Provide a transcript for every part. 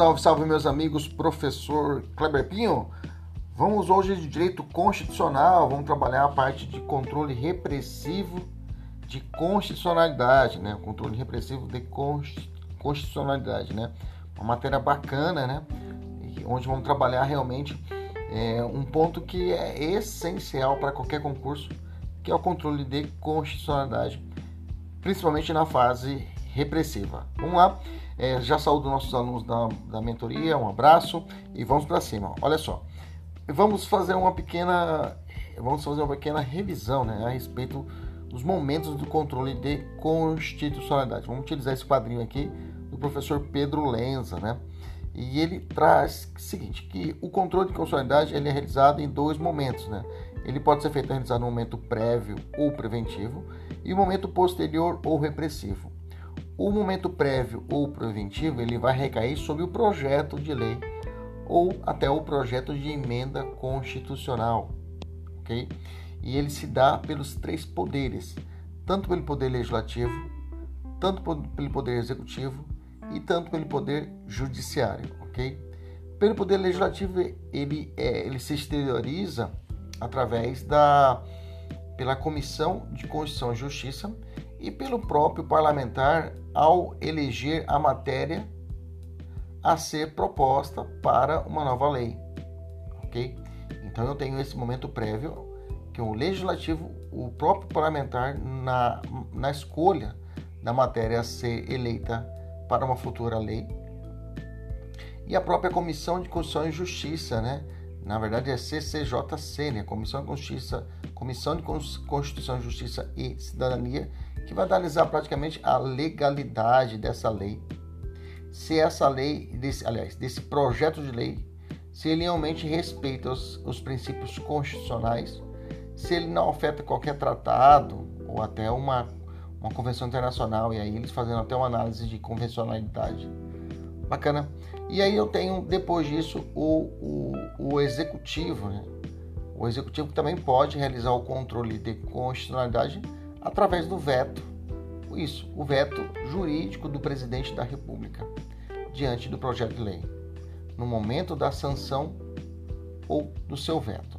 Salve, salve meus amigos, professor Kleber Pinho. Vamos hoje de direito constitucional, vamos trabalhar a parte de controle repressivo de constitucionalidade, né? Controle repressivo de constitucionalidade, né? Uma matéria bacana, né? Onde vamos trabalhar realmente é, um ponto que é essencial para qualquer concurso, que é o controle de constitucionalidade, principalmente na fase repressiva. Vamos lá. É, já saúdo nossos alunos da, da mentoria, um abraço e vamos para cima. Olha só, vamos fazer uma pequena, vamos fazer uma pequena revisão, né, a respeito dos momentos do controle de constitucionalidade. Vamos utilizar esse quadrinho aqui do professor Pedro Lenza, né? E ele traz o seguinte, que o controle de constitucionalidade ele é realizado em dois momentos, né? Ele pode ser feito realizado no momento prévio ou preventivo e o momento posterior ou repressivo. O momento prévio ou preventivo ele vai recair sobre o projeto de lei ou até o projeto de emenda constitucional, ok? E ele se dá pelos três poderes, tanto pelo poder legislativo, tanto pelo poder executivo e tanto pelo poder judiciário, ok? Pelo poder legislativo ele é, ele se exterioriza através da pela Comissão de Constituição e Justiça e pelo próprio parlamentar ao eleger a matéria a ser proposta para uma nova lei. Ok? Então eu tenho esse momento prévio que o legislativo, o próprio parlamentar, na, na escolha da matéria a ser eleita para uma futura lei. E a própria Comissão de Constituição e Justiça, né? Na verdade é CCJC, né? Comissão de Justiça, Comissão de Constituição, Justiça e Cidadania, que vai analisar praticamente a legalidade dessa lei. Se essa lei, desse, aliás, desse projeto de lei, se ele realmente respeita os, os princípios constitucionais, se ele não afeta qualquer tratado ou até uma, uma convenção internacional, e aí eles fazendo até uma análise de convencionalidade. Bacana. E aí eu tenho, depois disso, o, o, o executivo, né? O executivo também pode realizar o controle de constitucionalidade através do veto. Isso, o veto jurídico do presidente da República diante do projeto de lei, no momento da sanção ou do seu veto.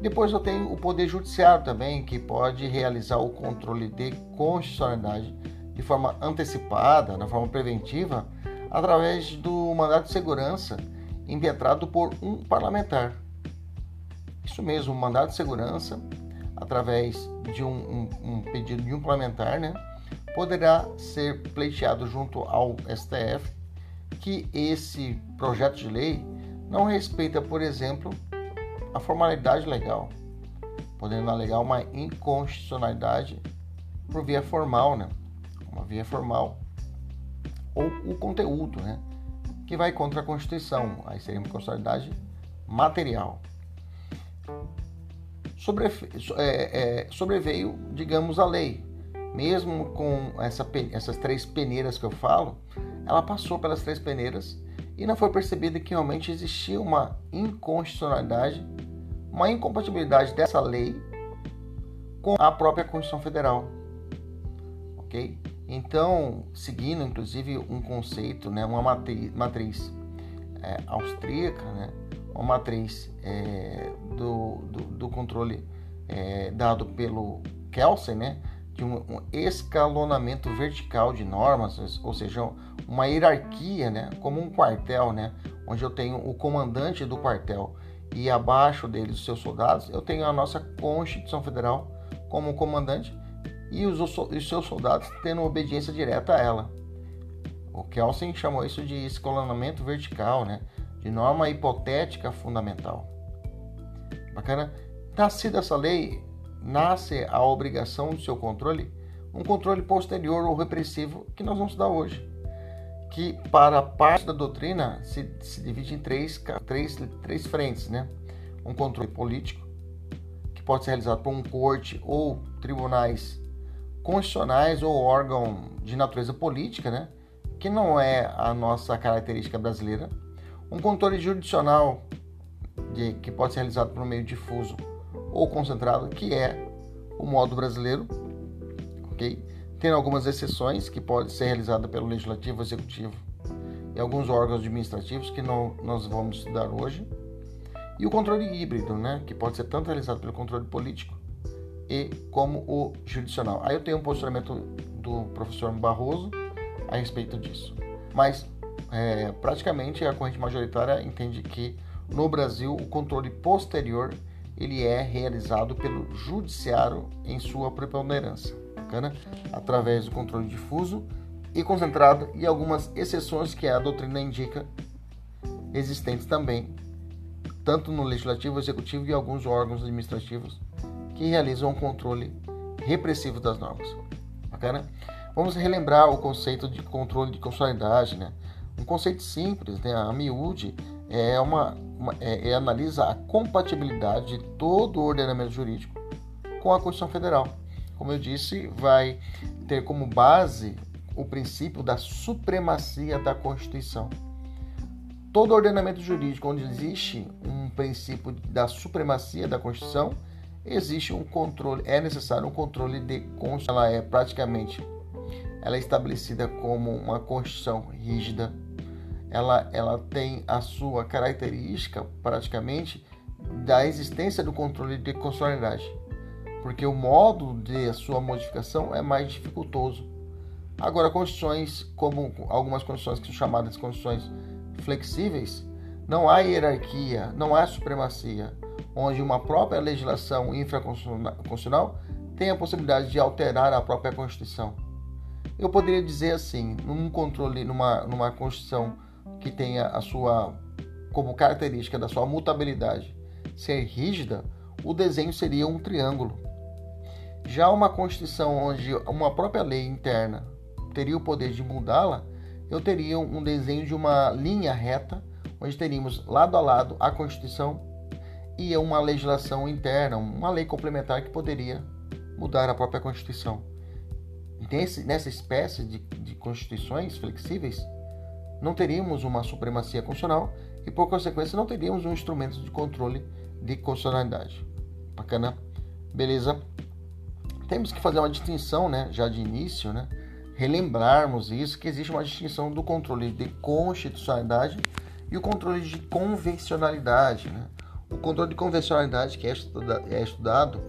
Depois eu tenho o Poder Judiciário também, que pode realizar o controle de constitucionalidade de forma antecipada, na forma preventiva, através do mandato de segurança impetrado por um parlamentar. Isso mesmo, um mandato de segurança através de um, um, um pedido de um parlamentar, né, poderá ser pleiteado junto ao STF que esse projeto de lei não respeita, por exemplo, a formalidade legal, podendo alegar uma inconstitucionalidade por via formal, né? Uma via formal ou o conteúdo, né? Que vai contra a Constituição, aí seria uma inconstitucionalidade material sobreveio, digamos, a lei. Mesmo com essa, essas três peneiras que eu falo, ela passou pelas três peneiras e não foi percebida que realmente existia uma inconstitucionalidade, uma incompatibilidade dessa lei com a própria Constituição Federal. Ok? Então, seguindo inclusive um conceito, né, uma matriz, matriz é, austríaca, né, uma matriz é, do, do, do, controle é, dado pelo Kelsen, né, de um, um, escalonamento vertical de normas, ou seja, uma hierarquia, né, como um quartel, né, onde eu tenho o comandante do quartel e abaixo dele os seus soldados, eu tenho a nossa Constituição Federal como comandante e os, os seus soldados tendo obediência direta a ela. O Kelsen chamou isso de escalonamento vertical, né? De norma hipotética fundamental. Bacana? Nascida essa lei, nasce a obrigação do seu controle, um controle posterior ou repressivo que nós vamos dar hoje que para parte da doutrina se, se divide em três, três, três frentes, né? Um controle político, que pode ser realizado por um corte ou tribunais constitucionais ou órgão de natureza política, né? Que não é a nossa característica brasileira. Um controle jurisdicional, de, que pode ser realizado por meio difuso ou concentrado, que é o modo brasileiro, ok? tendo algumas exceções que pode ser realizada pelo legislativo, executivo e alguns órgãos administrativos que não, nós vamos estudar hoje. E o controle híbrido, né, que pode ser tanto realizado pelo controle político e como o jurisdicional. Aí eu tenho um posicionamento do professor Barroso a respeito disso. Mas é, praticamente a corrente majoritária entende que no Brasil o controle posterior ele é realizado pelo judiciário em sua preponderância bacana, através do controle difuso e concentrado e algumas exceções que a doutrina indica existentes também, tanto no legislativo, executivo e alguns órgãos administrativos que realizam o controle repressivo das normas. Bacana? Vamos relembrar o conceito de controle de constitucionalidade, né? Um conceito simples, né? A miúde é uma, uma é, é, analisa a compatibilidade de todo o ordenamento jurídico com a Constituição Federal como eu disse, vai ter como base o princípio da supremacia da Constituição. Todo ordenamento jurídico onde existe um princípio da supremacia da Constituição, existe um controle, é necessário um controle de Constituição. Ela é praticamente ela é estabelecida como uma Constituição rígida. Ela, ela tem a sua característica praticamente da existência do controle de constitucionalidade porque o modo de sua modificação é mais dificultoso. Agora, condições como algumas condições que são chamadas de condições flexíveis, não há hierarquia, não há supremacia, onde uma própria legislação infraconstitucional tem a possibilidade de alterar a própria Constituição. Eu poderia dizer assim, num controle, numa, numa Constituição que tenha a sua como característica da sua mutabilidade ser rígida, o desenho seria um triângulo. Já uma Constituição onde uma própria lei interna teria o poder de mudá-la, eu teria um desenho de uma linha reta, onde teríamos lado a lado a Constituição e uma legislação interna, uma lei complementar que poderia mudar a própria Constituição. Nesse, nessa espécie de, de constituições flexíveis, não teríamos uma supremacia constitucional e, por consequência, não teríamos um instrumento de controle de constitucionalidade. Bacana? Beleza? temos que fazer uma distinção, né, já de início, né, relembrarmos isso, que existe uma distinção do controle de constitucionalidade e o controle de convencionalidade. Né? O controle de convencionalidade que é, é estudado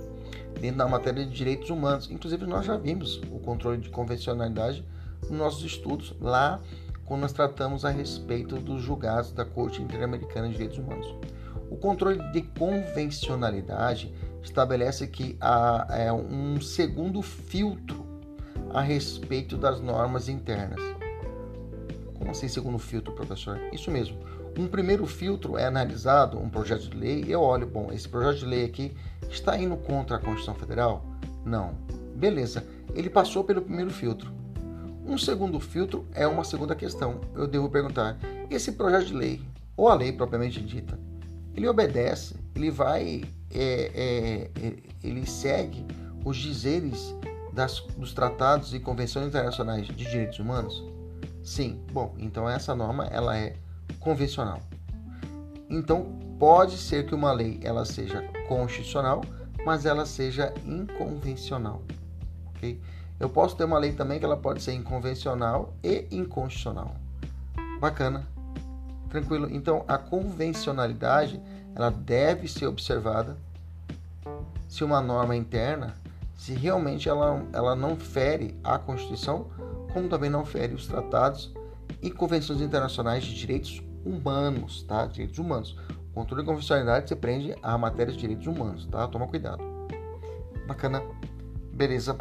dentro da matéria de direitos humanos. Inclusive, nós já vimos o controle de convencionalidade nos nossos estudos lá quando nós tratamos a respeito dos julgados da Corte Interamericana de Direitos Humanos. O controle de convencionalidade estabelece que há é, um segundo filtro a respeito das normas internas. Como assim, segundo filtro, professor? Isso mesmo. Um primeiro filtro é analisado, um projeto de lei, eu olho, bom, esse projeto de lei aqui está indo contra a Constituição Federal? Não. Beleza, ele passou pelo primeiro filtro. Um segundo filtro é uma segunda questão. Eu devo perguntar: esse projeto de lei, ou a lei propriamente dita, ele obedece, ele vai é, é, é, ele segue os dizeres das, dos tratados e convenções internacionais de direitos humanos? Sim. Bom, então essa norma ela é convencional. Então pode ser que uma lei ela seja constitucional, mas ela seja inconvencional. Ok? Eu posso ter uma lei também que ela pode ser inconvencional e inconstitucional. Bacana. Tranquilo? Então a convencionalidade ela deve ser observada se uma norma interna, se realmente ela, ela não fere a Constituição, como também não fere os tratados e convenções internacionais de direitos humanos, tá? Direitos humanos. O controle de confidencialidade se prende a matérias de direitos humanos, tá? Toma cuidado. Bacana. Beleza.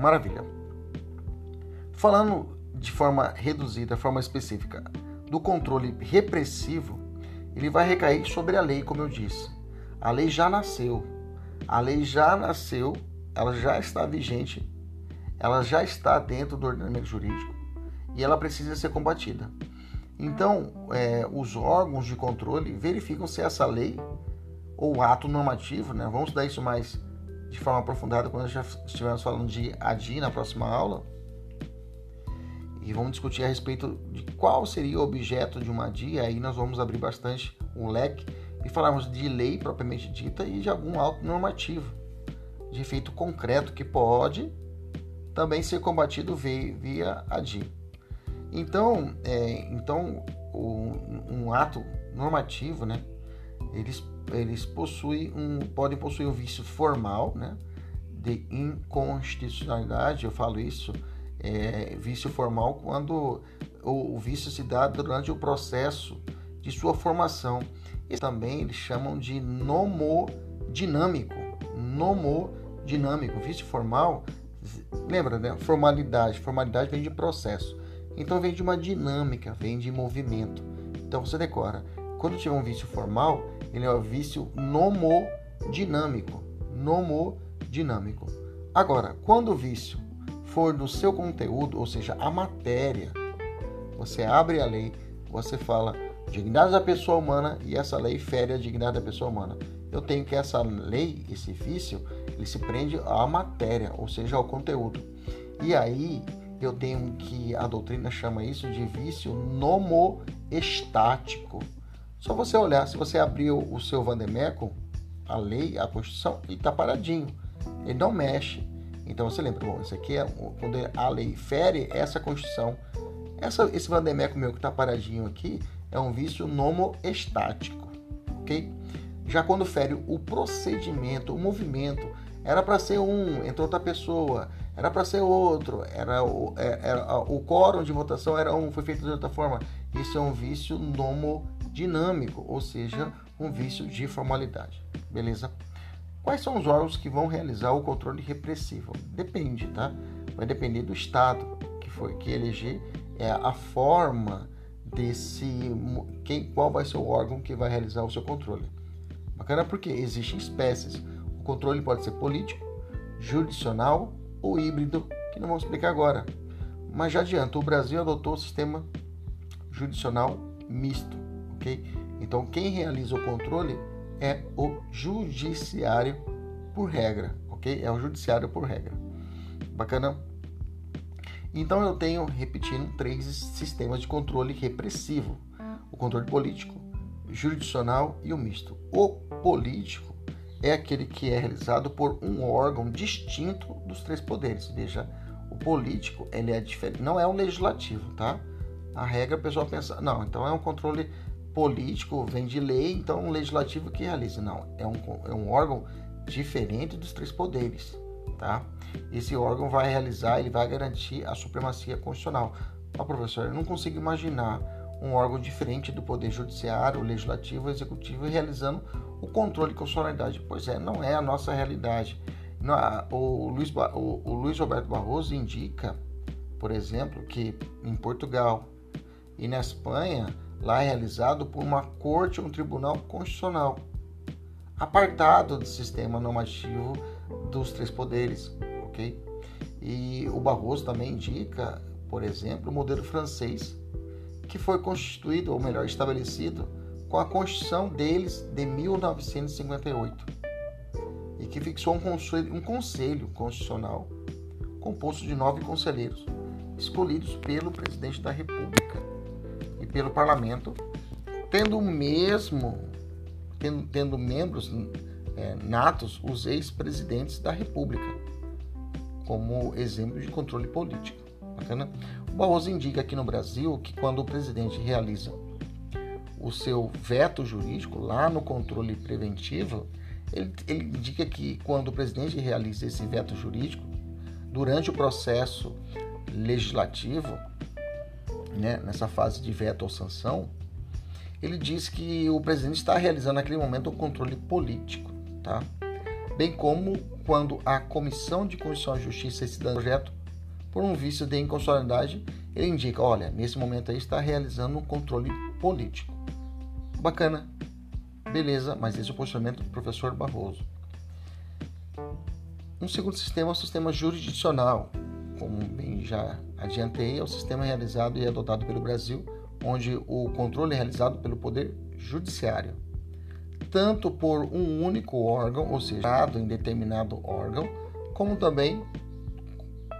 Maravilha. Falando de forma reduzida, forma específica, do controle repressivo, ele vai recair sobre a lei, como eu disse. A lei já nasceu. A lei já nasceu, ela já está vigente, ela já está dentro do ordenamento jurídico e ela precisa ser combatida. Então, é, os órgãos de controle verificam se essa lei ou ato normativo, né? Vamos estudar isso mais de forma aprofundada quando já estivermos falando de ADI na próxima aula. E vamos discutir a respeito de qual seria o objeto de uma ADI. Aí nós vamos abrir bastante um leque e falarmos de lei propriamente dita e de algum ato normativo de efeito concreto que pode também ser combatido via, via ADI. Então, é, então o, um ato normativo, né, eles, eles possuem um, podem possuir um vício formal, né, de inconstitucionalidade. Eu falo isso, é, vício formal, quando o, o vício se dá durante o processo de sua formação. E também eles chamam de nomodinâmico. Nomodinâmico. Vício formal, lembra, né? Formalidade. Formalidade vem de processo. Então vem de uma dinâmica, vem de movimento. Então você decora. Quando tiver um vício formal, ele é o vício nomodinâmico. Nomodinâmico. Agora, quando o vício for do seu conteúdo, ou seja, a matéria, você abre a lei, você fala dignidade da pessoa humana e essa lei fere a dignidade da pessoa humana. Eu tenho que essa lei, esse vício, ele se prende à matéria, ou seja, ao conteúdo. E aí eu tenho que a doutrina chama isso de vício nomoestático. Só você olhar, se você abriu o seu Vandemeco, a lei, a Constituição, ele está paradinho. Ele não mexe. Então você lembra, bom, isso aqui é quando a lei fere essa Constituição. Essa, esse Vandemeco meu que está paradinho aqui é um vício nomoestático, ok? Já quando fere o procedimento, o movimento, era para ser um, entrou outra pessoa, era para ser outro, era o, é, era, o quórum de votação era um, foi feito de outra forma. Isso é um vício nomodinâmico, ou seja, um vício de formalidade. Beleza? Quais são os órgãos que vão realizar o controle repressivo? Depende, tá? Vai depender do Estado que foi que eleger é a forma desse quem qual vai ser o órgão que vai realizar o seu controle. Bacana porque existem espécies o controle pode ser político, jurisdicional ou híbrido, que não vamos explicar agora. Mas já adianto, o Brasil adotou o sistema jurisdicional misto, ok? Então quem realiza o controle é o judiciário por regra, ok? É o judiciário por regra. Bacana? Então eu tenho, repetindo, três sistemas de controle repressivo: o controle político, jurisdicional e o misto. O político é aquele que é realizado por um órgão distinto dos três poderes. Veja, o político ele é diferente, não é o legislativo, tá? A regra a pessoa pensa, não, então é um controle político, vem de lei, então um legislativo que realiza. Não, é um, é um órgão diferente dos três poderes, tá? Esse órgão vai realizar, ele vai garantir a supremacia constitucional. Ah, professor, eu não consigo imaginar um órgão diferente do Poder Judiciário, Legislativo, Executivo, realizando o controle de constitucionalidade. Pois é, não é a nossa realidade. O Luiz, o, o Luiz Roberto Barroso indica, por exemplo, que em Portugal e na Espanha, lá é realizado por uma corte ou um tribunal constitucional, apartado do sistema normativo dos três poderes, ok? E o Barroso também indica, por exemplo, o modelo francês, que foi constituído, ou melhor, estabelecido com a Constituição deles de 1958 e que fixou um conselho, um conselho constitucional composto de nove conselheiros escolhidos pelo presidente da República pelo Parlamento, tendo mesmo tendo, tendo membros é, natos os ex-presidentes da República como exemplo de controle político. Bacana? O Barroso indica aqui no Brasil que quando o presidente realiza o seu veto jurídico lá no controle preventivo, ele, ele indica que quando o presidente realiza esse veto jurídico, durante o processo legislativo, né, nessa fase de veto ou sanção, ele diz que o presidente está realizando naquele momento um controle político, tá? Bem como quando a Comissão de Constituição e Justiça esse projeto por um vício de inconstitucionalidade, ele indica, olha, nesse momento aí está realizando um controle político. Bacana, beleza, mas esse é o posicionamento do professor Barroso. Um segundo sistema é o sistema jurisdicional, como bem já adiantei, é o sistema realizado e adotado pelo Brasil, onde o controle é realizado pelo Poder Judiciário, tanto por um único órgão, ou seja, em determinado órgão, como também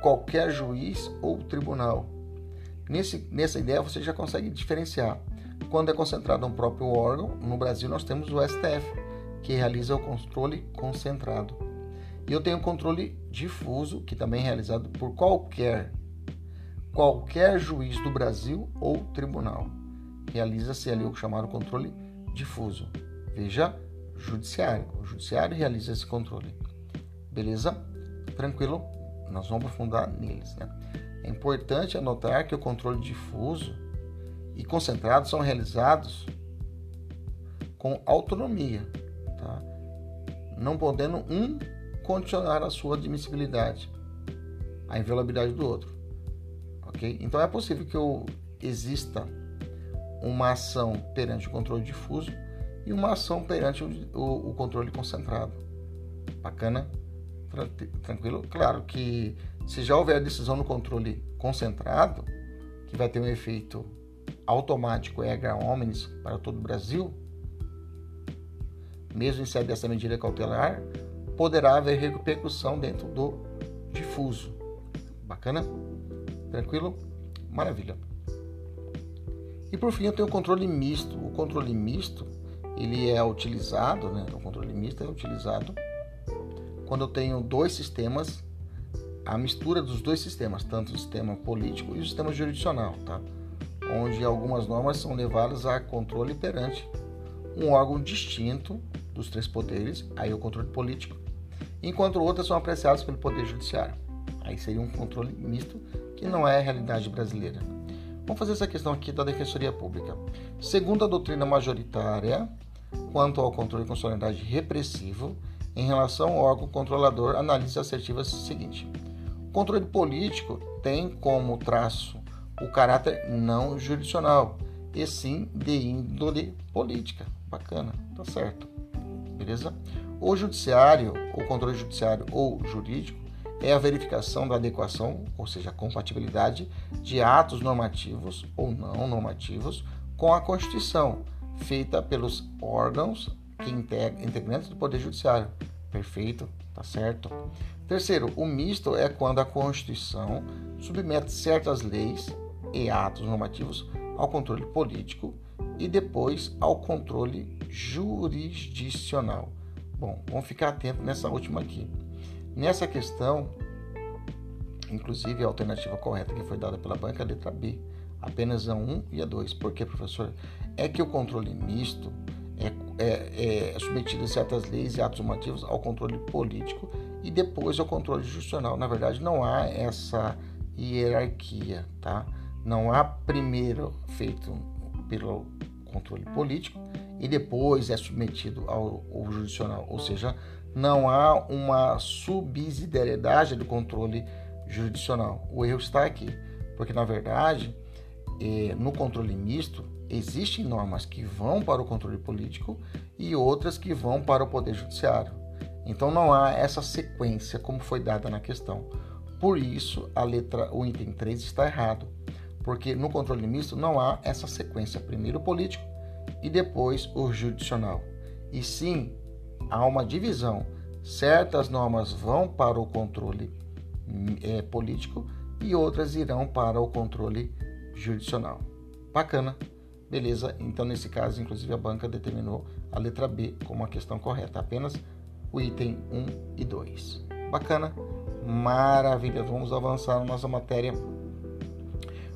qualquer juiz ou tribunal. Nesse, nessa ideia você já consegue diferenciar. Quando é concentrado um próprio órgão, no Brasil nós temos o STF, que realiza o controle concentrado. E eu tenho controle difuso, que também é realizado por qualquer qualquer juiz do Brasil ou tribunal. Realiza-se ali o chamado controle difuso. Veja, judiciário. O judiciário realiza esse controle. Beleza? Tranquilo? Nós vamos aprofundar neles. Né? É importante anotar que o controle difuso e concentrado são realizados com autonomia, tá? não podendo um condicionar a sua admissibilidade, a inviolabilidade do outro. ok? Então é possível que eu, exista uma ação perante o controle difuso e uma ação perante o, o, o controle concentrado. Bacana? tranquilo. Claro que se já houver decisão no controle concentrado, que vai ter um efeito automático erga omnes para todo o Brasil, mesmo em sede dessa medida cautelar, poderá haver repercussão dentro do difuso. Bacana? Tranquilo? Maravilha. E por fim eu tenho o controle misto. O controle misto ele é utilizado, né? O controle misto é utilizado quando eu tenho dois sistemas, a mistura dos dois sistemas, tanto o sistema político e o sistema jurisdicional, tá? onde algumas normas são levadas a controle perante um órgão distinto dos três poderes, aí o controle político, enquanto outras são apreciadas pelo poder judiciário. Aí seria um controle misto, que não é a realidade brasileira. Vamos fazer essa questão aqui da Defensoria Pública. Segundo a doutrina majoritária, quanto ao controle de constitucionalidade repressivo, em relação ao órgão controlador, análise assertiva seguinte: o controle político tem como traço o caráter não jurisdicional, e sim de índole política. Bacana, tá certo. Beleza? O judiciário, o controle judiciário ou jurídico é a verificação da adequação, ou seja, a compatibilidade de atos normativos ou não normativos com a Constituição, feita pelos órgãos que integra, integrantes do Poder Judiciário. Perfeito, tá certo. Terceiro, o misto é quando a Constituição submete certas leis e atos normativos ao controle político e depois ao controle jurisdicional. Bom, vamos ficar atento nessa última aqui. Nessa questão, inclusive a alternativa correta que foi dada pela banca é a letra B, apenas a 1 e a 2. Por quê, professor? É que o controle misto é, é, é submetido a certas leis e atos normativos ao controle político e depois ao controle jurisdicional. Na verdade, não há essa hierarquia, tá? Não há primeiro feito pelo controle político e depois é submetido ao, ao ou seja, não há uma subsidiariedade do controle jurisdicional. O erro está aqui, porque na verdade, eh, no controle misto, existem normas que vão para o controle político e outras que vão para o poder judiciário. Então não há essa sequência como foi dada na questão. Por isso, a letra, o item 3 está errado, porque no controle misto não há essa sequência, primeiro político e depois o judicional. E sim, há uma divisão. Certas normas vão para o controle é, político e outras irão para o controle jurisdicional. Bacana. Beleza, então nesse caso, inclusive, a banca determinou a letra B como a questão correta, apenas o item 1 e 2. Bacana? Maravilha, vamos avançar na nossa matéria.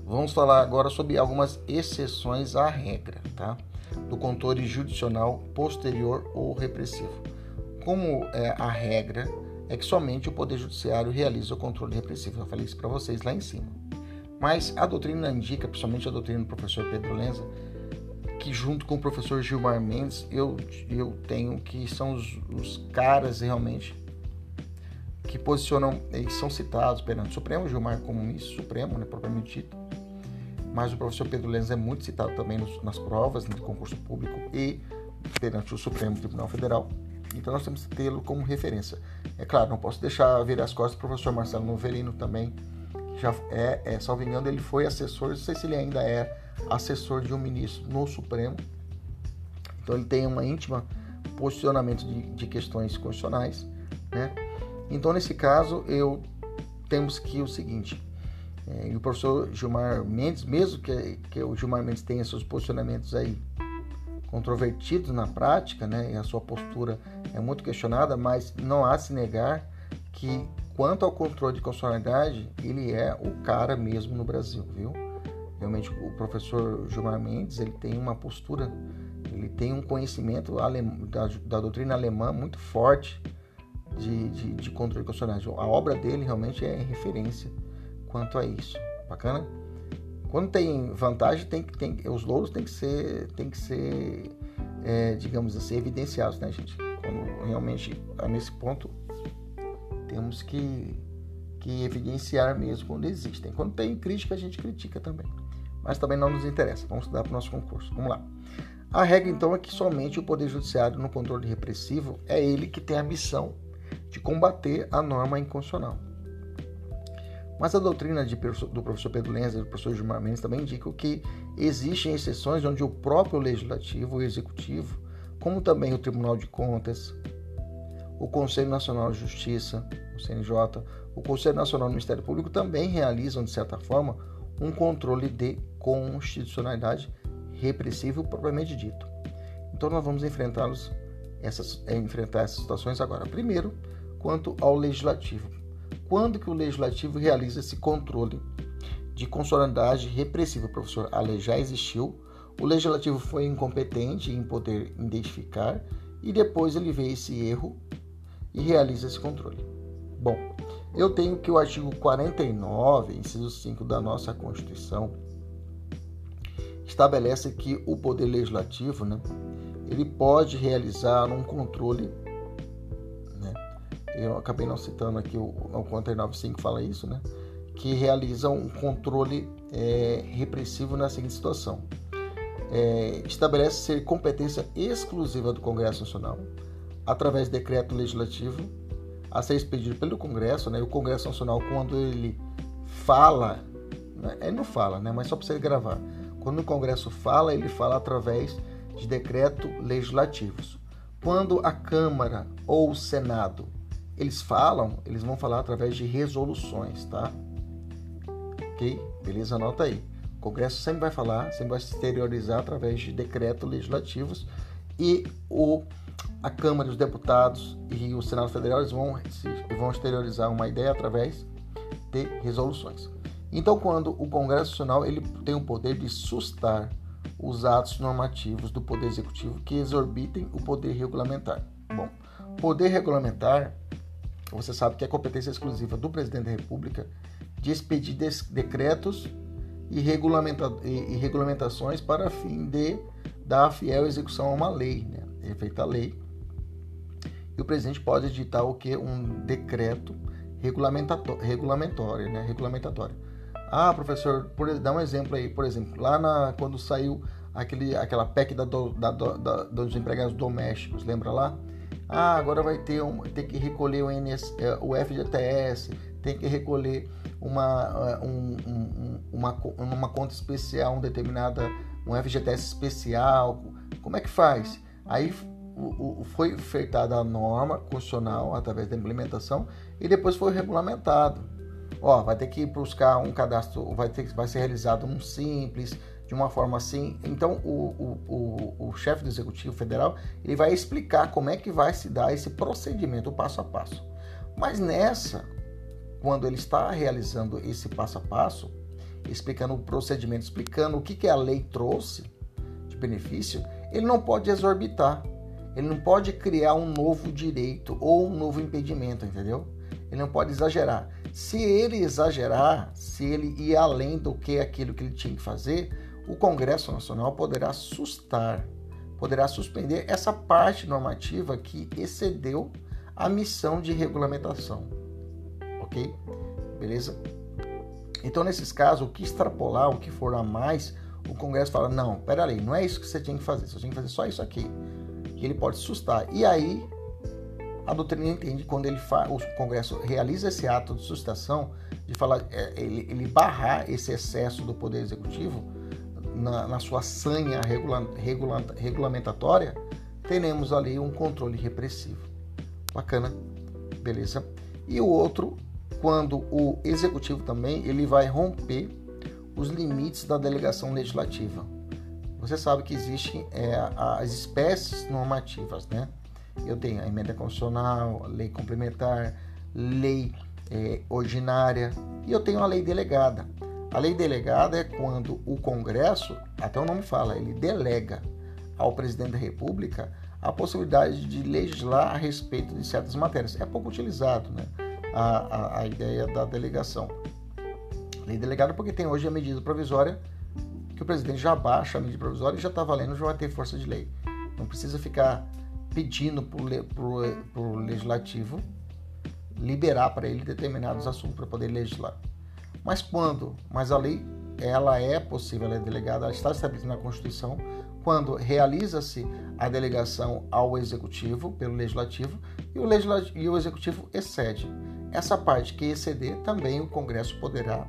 Vamos falar agora sobre algumas exceções à regra, tá? Do controle judicial posterior ou repressivo. Como é a regra é que somente o Poder Judiciário realiza o controle repressivo. Eu falei isso para vocês lá em cima. Mas a doutrina indica, principalmente a doutrina do professor Pedro Lenza, que junto com o professor Gilmar Mendes, eu, eu tenho que são os, os caras realmente que posicionam, eles são citados perante o Supremo, Gilmar como ministro supremo, né, propriamente dito, mas o professor Pedro Lenz é muito citado também nos, nas provas de concurso público e perante o Supremo Tribunal Federal. Então nós temos que tê-lo como referência. É claro, não posso deixar ver as costas do professor Marcelo Novelino também, já é, é salvo engano, ele foi assessor, não sei se ele ainda é assessor de um ministro no Supremo. Então ele tem uma íntima posicionamento de, de questões constitucionais, né? Então nesse caso eu temos que o seguinte, é, e o professor Gilmar Mendes, mesmo que, que o Gilmar Mendes tenha seus posicionamentos aí controvertidos na prática, né, e a sua postura é muito questionada, mas não há se negar que quanto ao controle de constitucionalidade, ele é o cara mesmo no Brasil, viu? Realmente o professor Gilmar Mendes, ele tem uma postura, ele tem um conhecimento da, da doutrina alemã muito forte de, de, de controle de constitucionalidade. A obra dele realmente é referência quanto a isso. Bacana? Quando tem vantagem, tem, tem, os louros têm que ser, tem que ser é, digamos assim, evidenciados, né, gente? Quando realmente, nesse ponto, temos que, que evidenciar mesmo quando existem. Quando tem crítica, a gente critica também. Mas também não nos interessa. Vamos estudar para o nosso concurso. Vamos lá. A regra, então, é que somente o Poder Judiciário, no controle repressivo, é ele que tem a missão de combater a norma inconstitucional. Mas a doutrina de, do professor Pedro Lenz e do professor Gilmar Mendes também indicam que existem exceções onde o próprio Legislativo, o Executivo, como também o Tribunal de Contas, o Conselho Nacional de Justiça, o CNJ, o Conselho Nacional do Ministério Público também realizam, de certa forma, um controle de constitucionalidade repressivo propriamente dito. Então nós vamos enfrentá-los, essas, é, enfrentar essas situações agora. Primeiro, quanto ao legislativo. Quando que o legislativo realiza esse controle de constitucionalidade repressiva, professor? A lei já existiu, o legislativo foi incompetente em poder identificar e depois ele vê esse erro e realiza esse controle. Bom, eu tenho que o artigo 49, inciso 5 da nossa Constituição, estabelece que o poder legislativo, né, ele pode realizar um controle, eu acabei não citando aqui, o, o 49.5 fala isso, né, que realiza um controle é, repressivo na seguinte situação. É, estabelece ser competência exclusiva do Congresso Nacional através de decreto legislativo a ser expedido pelo Congresso, né? O Congresso Nacional, quando ele fala, né? ele não fala, né? Mas só para você gravar. Quando o Congresso fala, ele fala através de decreto legislativos. Quando a Câmara ou o Senado eles falam, eles vão falar através de resoluções, tá? Ok? Beleza? Anota aí. O Congresso sempre vai falar, sempre vai exteriorizar através de decretos legislativos e o a Câmara dos Deputados e o Senado Federal eles vão, vão exteriorizar uma ideia através de resoluções. Então, quando o Congresso Nacional ele tem o poder de sustar os atos normativos do Poder Executivo que exorbitem o poder regulamentar. Bom, poder regulamentar, você sabe que é competência exclusiva do Presidente da República de expedir decretos e, regulamenta e regulamentações para fim de dar fiel execução a uma lei, né? é feita a lei e o presidente pode editar o que? Um decreto regulamentório, né? regulamentatório. Ah, professor, por, dá um exemplo aí, por exemplo, lá na, quando saiu aquele, aquela PEC da, da, da, dos empregados domésticos, lembra lá? Ah, agora vai ter, um, que recolher o, NS, é, o FGTS, tem que recolher uma, é, um, um, uma, uma conta especial, um determinada, um FGTS especial. Como é que faz? Aí foi feitada a norma constitucional através da implementação e depois foi regulamentado. Ó, vai ter que buscar um cadastro, vai, ter, vai ser realizado um simples, de uma forma assim. Então, o, o, o, chefe do Executivo Federal ele vai explicar como é que vai se dar esse procedimento passo a passo. Mas nessa, quando ele está realizando esse passo a passo, explicando o procedimento, explicando o que, que a lei trouxe de benefício, ele não pode exorbitar. Ele não pode criar um novo direito ou um novo impedimento, entendeu? Ele não pode exagerar. Se ele exagerar, se ele ir além do que aquilo que ele tinha que fazer, o Congresso Nacional poderá sustar, poderá suspender essa parte normativa que excedeu a missão de regulamentação. Ok? Beleza? Então, nesses casos, o que extrapolar, o que for a mais, o Congresso fala: não, peraí, não é isso que você tinha que fazer, você tinha que fazer só isso aqui. Que ele pode sustar. E aí, a doutrina entende quando ele faz, o Congresso realiza esse ato de sustação, de falar, é, ele barrar esse excesso do Poder Executivo na, na sua sanha regula, regula, regulamentatória, teremos ali um controle repressivo. Bacana, beleza? E o outro, quando o Executivo também ele vai romper os limites da delegação legislativa. Você sabe que existem é, as espécies normativas, né? Eu tenho a emenda constitucional, a lei complementar, lei é, ordinária e eu tenho a lei delegada. A lei delegada é quando o Congresso, até o nome fala, ele delega ao presidente da República a possibilidade de legislar a respeito de certas matérias. É pouco utilizado né, a, a, a ideia da delegação. Lei delegada porque tem hoje a medida provisória que o presidente já baixa a medida provisória e já está valendo, já vai ter força de lei. Não precisa ficar pedindo para o legislativo liberar para ele determinados assuntos para poder legislar. Mas quando? Mas a lei ela é possível, ela é delegada, ela está estabelecida na Constituição, quando realiza-se a delegação ao Executivo, pelo Legislativo, e o, legislativo, e o Executivo excede. Essa parte que exceder, também o Congresso poderá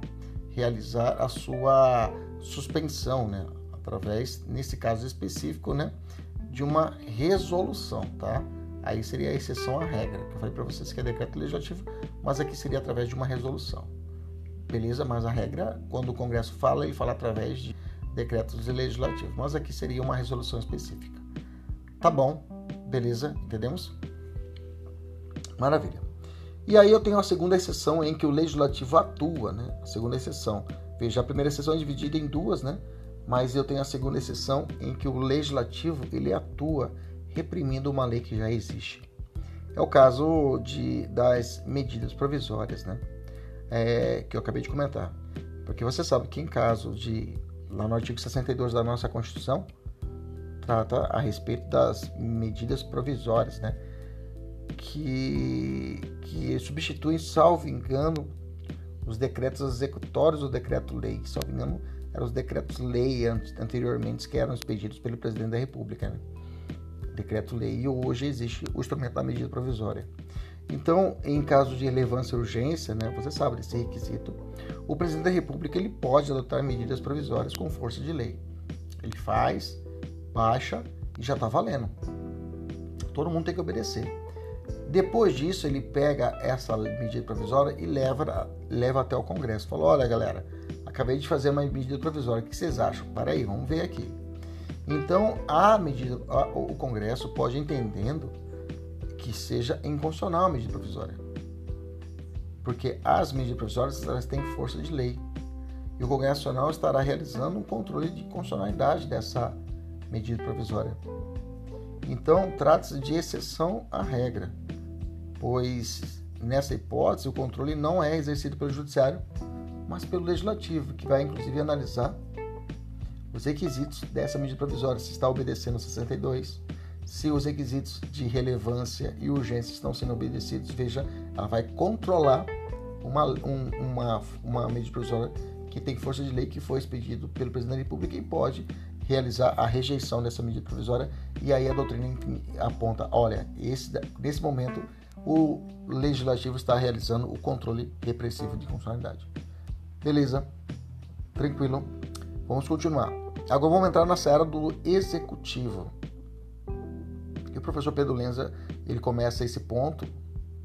realizar a sua suspensão, né? através, nesse caso específico, né? de uma resolução, tá? Aí seria a exceção à regra, que eu falei para vocês que é decreto legislativo, mas aqui seria através de uma resolução. Beleza? Mas a regra, quando o Congresso fala, ele fala através de decretos legislativos, mas aqui seria uma resolução específica. Tá bom? Beleza? Entendemos? Maravilha. E aí eu tenho a segunda exceção em que o legislativo atua, né? A segunda exceção. Veja, a primeira exceção é dividida em duas, né? Mas eu tenho a segunda exceção em que o legislativo ele atua reprimindo uma lei que já existe. É o caso de, das medidas provisórias, né? É, que eu acabei de comentar. Porque você sabe que em caso de, lá no artigo 62 da nossa Constituição, trata a respeito das medidas provisórias, né? que, que substituem, salvo engano, os decretos executórios do decreto-lei. Salvo engano, eram os decretos-lei anteriormente que eram expedidos pelo presidente da República. Né? Decreto-lei. E hoje existe o instrumento da medida provisória. Então, em caso de relevância e urgência, né, você sabe desse requisito, o presidente da República ele pode adotar medidas provisórias com força de lei. Ele faz, baixa e já está valendo. Todo mundo tem que obedecer. Depois disso, ele pega essa medida provisória e leva, leva até o Congresso. Falou: olha, galera, acabei de fazer uma medida provisória, o que vocês acham? Para aí, vamos ver aqui. Então, a medida, o Congresso pode entendendo que seja inconstitucional a medida provisória. Porque as medidas provisórias elas têm força de lei. E o Congresso Nacional estará realizando um controle de constitucionalidade dessa medida provisória. Então, trata-se de exceção à regra pois nessa hipótese o controle não é exercido pelo judiciário, mas pelo legislativo, que vai inclusive analisar os requisitos dessa medida provisória, se está obedecendo a 62, se os requisitos de relevância e urgência estão sendo obedecidos, veja, ela vai controlar uma, um, uma, uma medida provisória que tem força de lei que foi expedido pelo presidente da República e pode realizar a rejeição dessa medida provisória e aí a doutrina aponta, olha, esse, nesse momento o legislativo está realizando o controle repressivo de funcionalidade. Beleza? Tranquilo? Vamos continuar. Agora vamos entrar na seara do executivo. Professor Pedro Lenza, ele começa esse ponto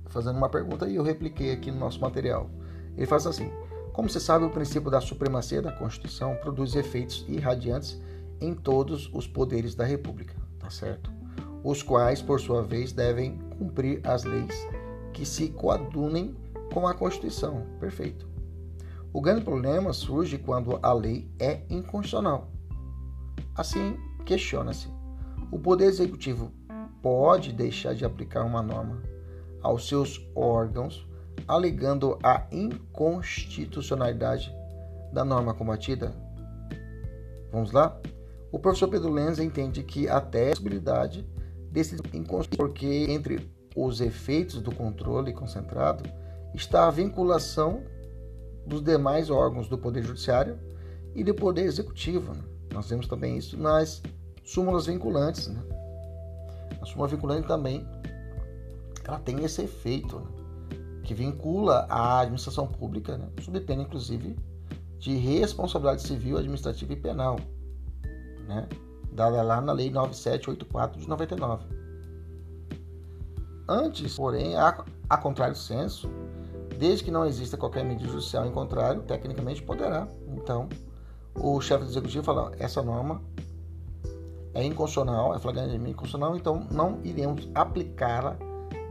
fazendo uma pergunta e eu repliquei aqui no nosso material. Ele faz assim: Como você sabe, o princípio da supremacia da Constituição produz efeitos irradiantes em todos os poderes da República, tá certo? Os quais, por sua vez, devem cumprir as leis que se coadunem com a Constituição. Perfeito. O grande problema surge quando a lei é inconstitucional. Assim, questiona-se: o Poder Executivo pode deixar de aplicar uma norma aos seus órgãos, alegando a inconstitucionalidade da norma combatida? Vamos lá? O professor Pedro Lenz entende que até a possibilidade desse porque entre os efeitos do controle concentrado está a vinculação dos demais órgãos do Poder Judiciário e do Poder Executivo. Né? Nós temos também isso nas súmulas vinculantes. Né? A súmula vinculante também ela tem esse efeito né? que vincula a administração pública, né? sob inclusive, de responsabilidade civil, administrativa e penal, né? dada lá na Lei 9784 de 99. Antes, porém, a, a contrário senso, desde que não exista qualquer medida judicial em contrário, tecnicamente poderá. Então, o chefe do executivo fala: essa norma é inconstitucional, é flagrante inconstitucional, então não iremos aplicá-la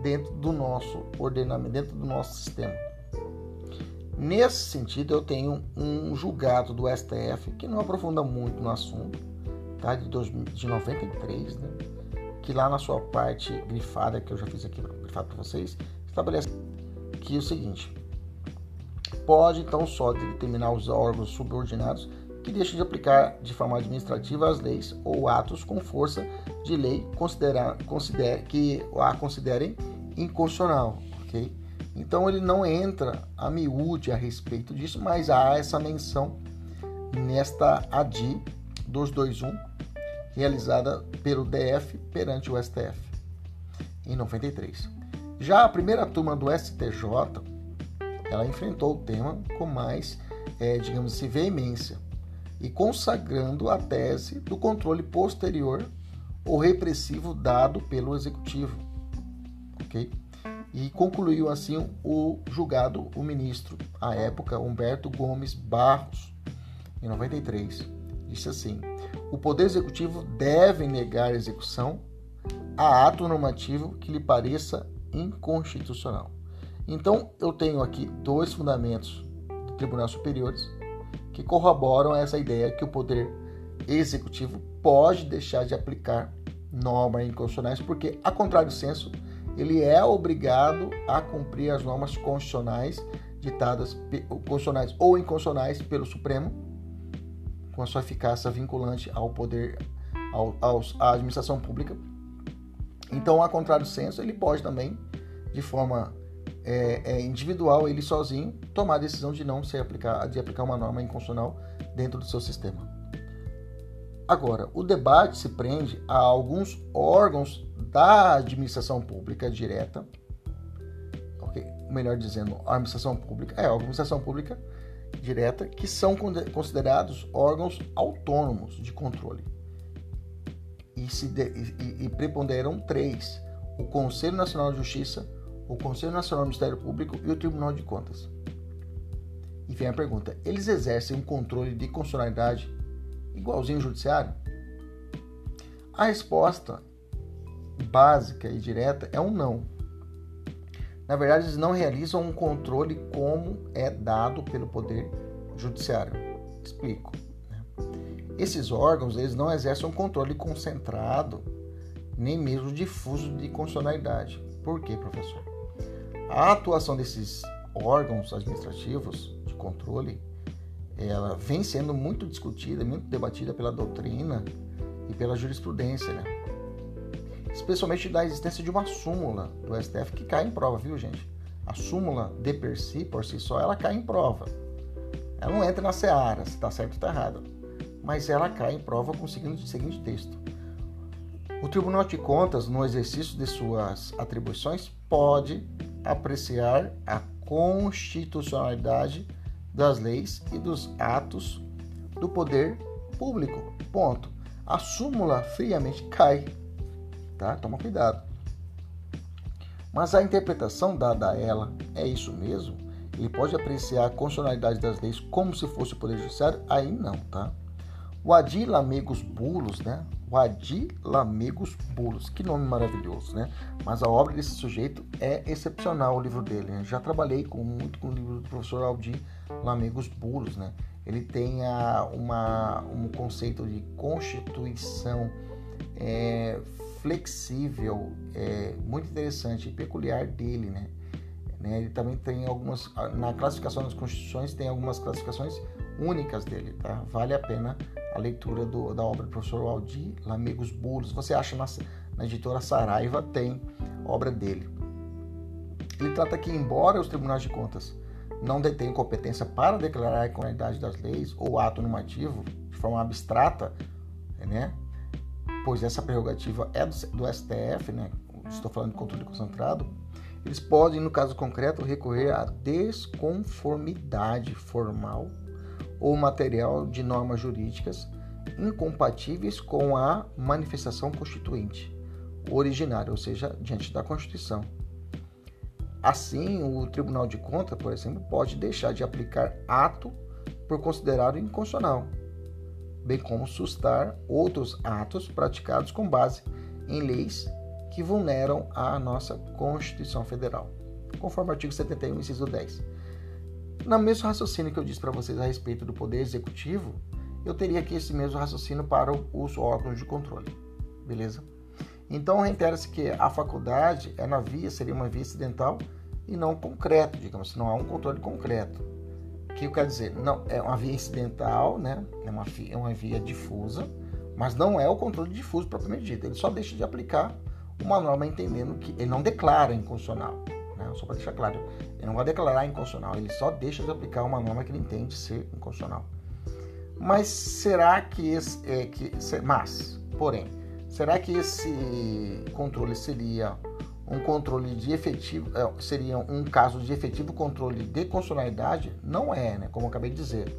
dentro do nosso ordenamento, dentro do nosso sistema. Nesse sentido, eu tenho um julgado do STF que não aprofunda muito no assunto, tá? de, dois, de 93, né? que lá na sua parte grifada, que eu já fiz aqui grifado para vocês, estabelece que é o seguinte: pode então só determinar os órgãos subordinados que deixem de aplicar de forma administrativa as leis ou atos com força de lei considerar, consider, que a considerem inconstitucional, ok? Então ele não entra a miúde a respeito disso, mas há essa menção nesta ADI 221 realizada pelo DF perante o STF em 93. Já a primeira turma do STJ, ela enfrentou o tema com mais, é, digamos assim, veemência e consagrando a tese do controle posterior ou repressivo dado pelo executivo, ok? E concluiu assim o julgado o ministro à época Humberto Gomes Barros em 93 disse assim: o poder executivo deve negar execução a ato normativo que lhe pareça inconstitucional. Então, eu tenho aqui dois fundamentos do Tribunal Superiores que corroboram essa ideia que o poder executivo pode deixar de aplicar normas inconstitucionais, porque, a contrário do senso, ele é obrigado a cumprir as normas constitucionais ditadas constitucionais ou inconstitucionais pelo Supremo, com a sua eficácia vinculante ao poder, ao, aos, à administração pública. Então, a contrário do senso, ele pode também, de forma é, é, individual, ele sozinho, tomar a decisão de não se aplicar, de aplicar uma norma inconstitucional dentro do seu sistema. Agora, o debate se prende a alguns órgãos da administração pública direta, okay? melhor dizendo, a administração pública, é, a administração pública direta, que são considerados órgãos autônomos de controle. E, se de, e, e preponderam três: o Conselho Nacional de Justiça, o Conselho Nacional do Ministério Público e o Tribunal de Contas. E vem a pergunta: eles exercem um controle de constitucionalidade igualzinho ao judiciário? A resposta básica e direta é um não. Na verdade, eles não realizam um controle como é dado pelo Poder Judiciário. Explico. Né? Esses órgãos eles não exercem um controle concentrado, nem mesmo difuso de constitucionalidade. Por quê, professor? A atuação desses órgãos administrativos de controle ela vem sendo muito discutida, muito debatida pela doutrina e pela jurisprudência, né? especialmente da existência de uma súmula do STF que cai em prova, viu, gente? A súmula de per si, por si só, ela cai em prova. Ela não entra na seara, se está certo ou está errado. Mas ela cai em prova com o seguinte, seguinte texto. O Tribunal de Contas, no exercício de suas atribuições, pode apreciar a constitucionalidade das leis e dos atos do poder público. Ponto. A súmula friamente cai tá? Toma cuidado. Mas a interpretação dada a ela é isso mesmo? Ele pode apreciar a constitucionalidade das leis como se fosse o Poder Judiciário? Aí não, tá? O Adi Lamegos Bulos, né? O Adi Lamegos Bulos, que nome maravilhoso, né? Mas a obra desse sujeito é excepcional, o livro dele. Né? Já trabalhei com, muito com o livro do professor Aldi Lamegos Bulos, né? Ele tem a, uma, um conceito de constituição é, flexível, é, muito interessante e peculiar dele, né? né? Ele também tem algumas, na classificação das constituições, tem algumas classificações únicas dele, tá? Vale a pena a leitura do, da obra do professor Aldir Lamegos Bulos. Você acha na, na editora Saraiva, tem obra dele. Ele trata que, embora os tribunais de contas não detenham competência para declarar a inconstitucionalidade das leis ou ato normativo de forma abstrata, né? pois essa prerrogativa é do, do STF, né? estou falando de controle concentrado, eles podem, no caso concreto, recorrer à desconformidade formal ou material de normas jurídicas incompatíveis com a manifestação constituinte originária, ou seja, diante da Constituição. Assim, o Tribunal de Contas, por exemplo, pode deixar de aplicar ato por considerado inconstitucional, bem como sustar outros atos praticados com base em leis que vulneram a nossa Constituição Federal, conforme o artigo 71, inciso 10. No mesmo raciocínio que eu disse para vocês a respeito do Poder Executivo, eu teria aqui esse mesmo raciocínio para os órgãos de controle, beleza? Então, reitera-se que a faculdade é na via, seria uma via incidental e não concreto, digamos, não há um controle concreto. O que quer dizer? Não, é uma via incidental, né? é, uma, é uma via difusa, mas não é o controle difuso propriamente dito. Ele só deixa de aplicar uma norma entendendo que ele não declara inconstitucional. Né? Só para deixar claro, ele não vai declarar inconstitucional, ele só deixa de aplicar uma norma que ele entende ser inconstitucional. Mas será que esse. É, que, mas, porém, será que esse controle seria um controle de efetivo. É, seria um caso de efetivo controle de constitucionalidade? Não é, né? Como eu acabei de dizer.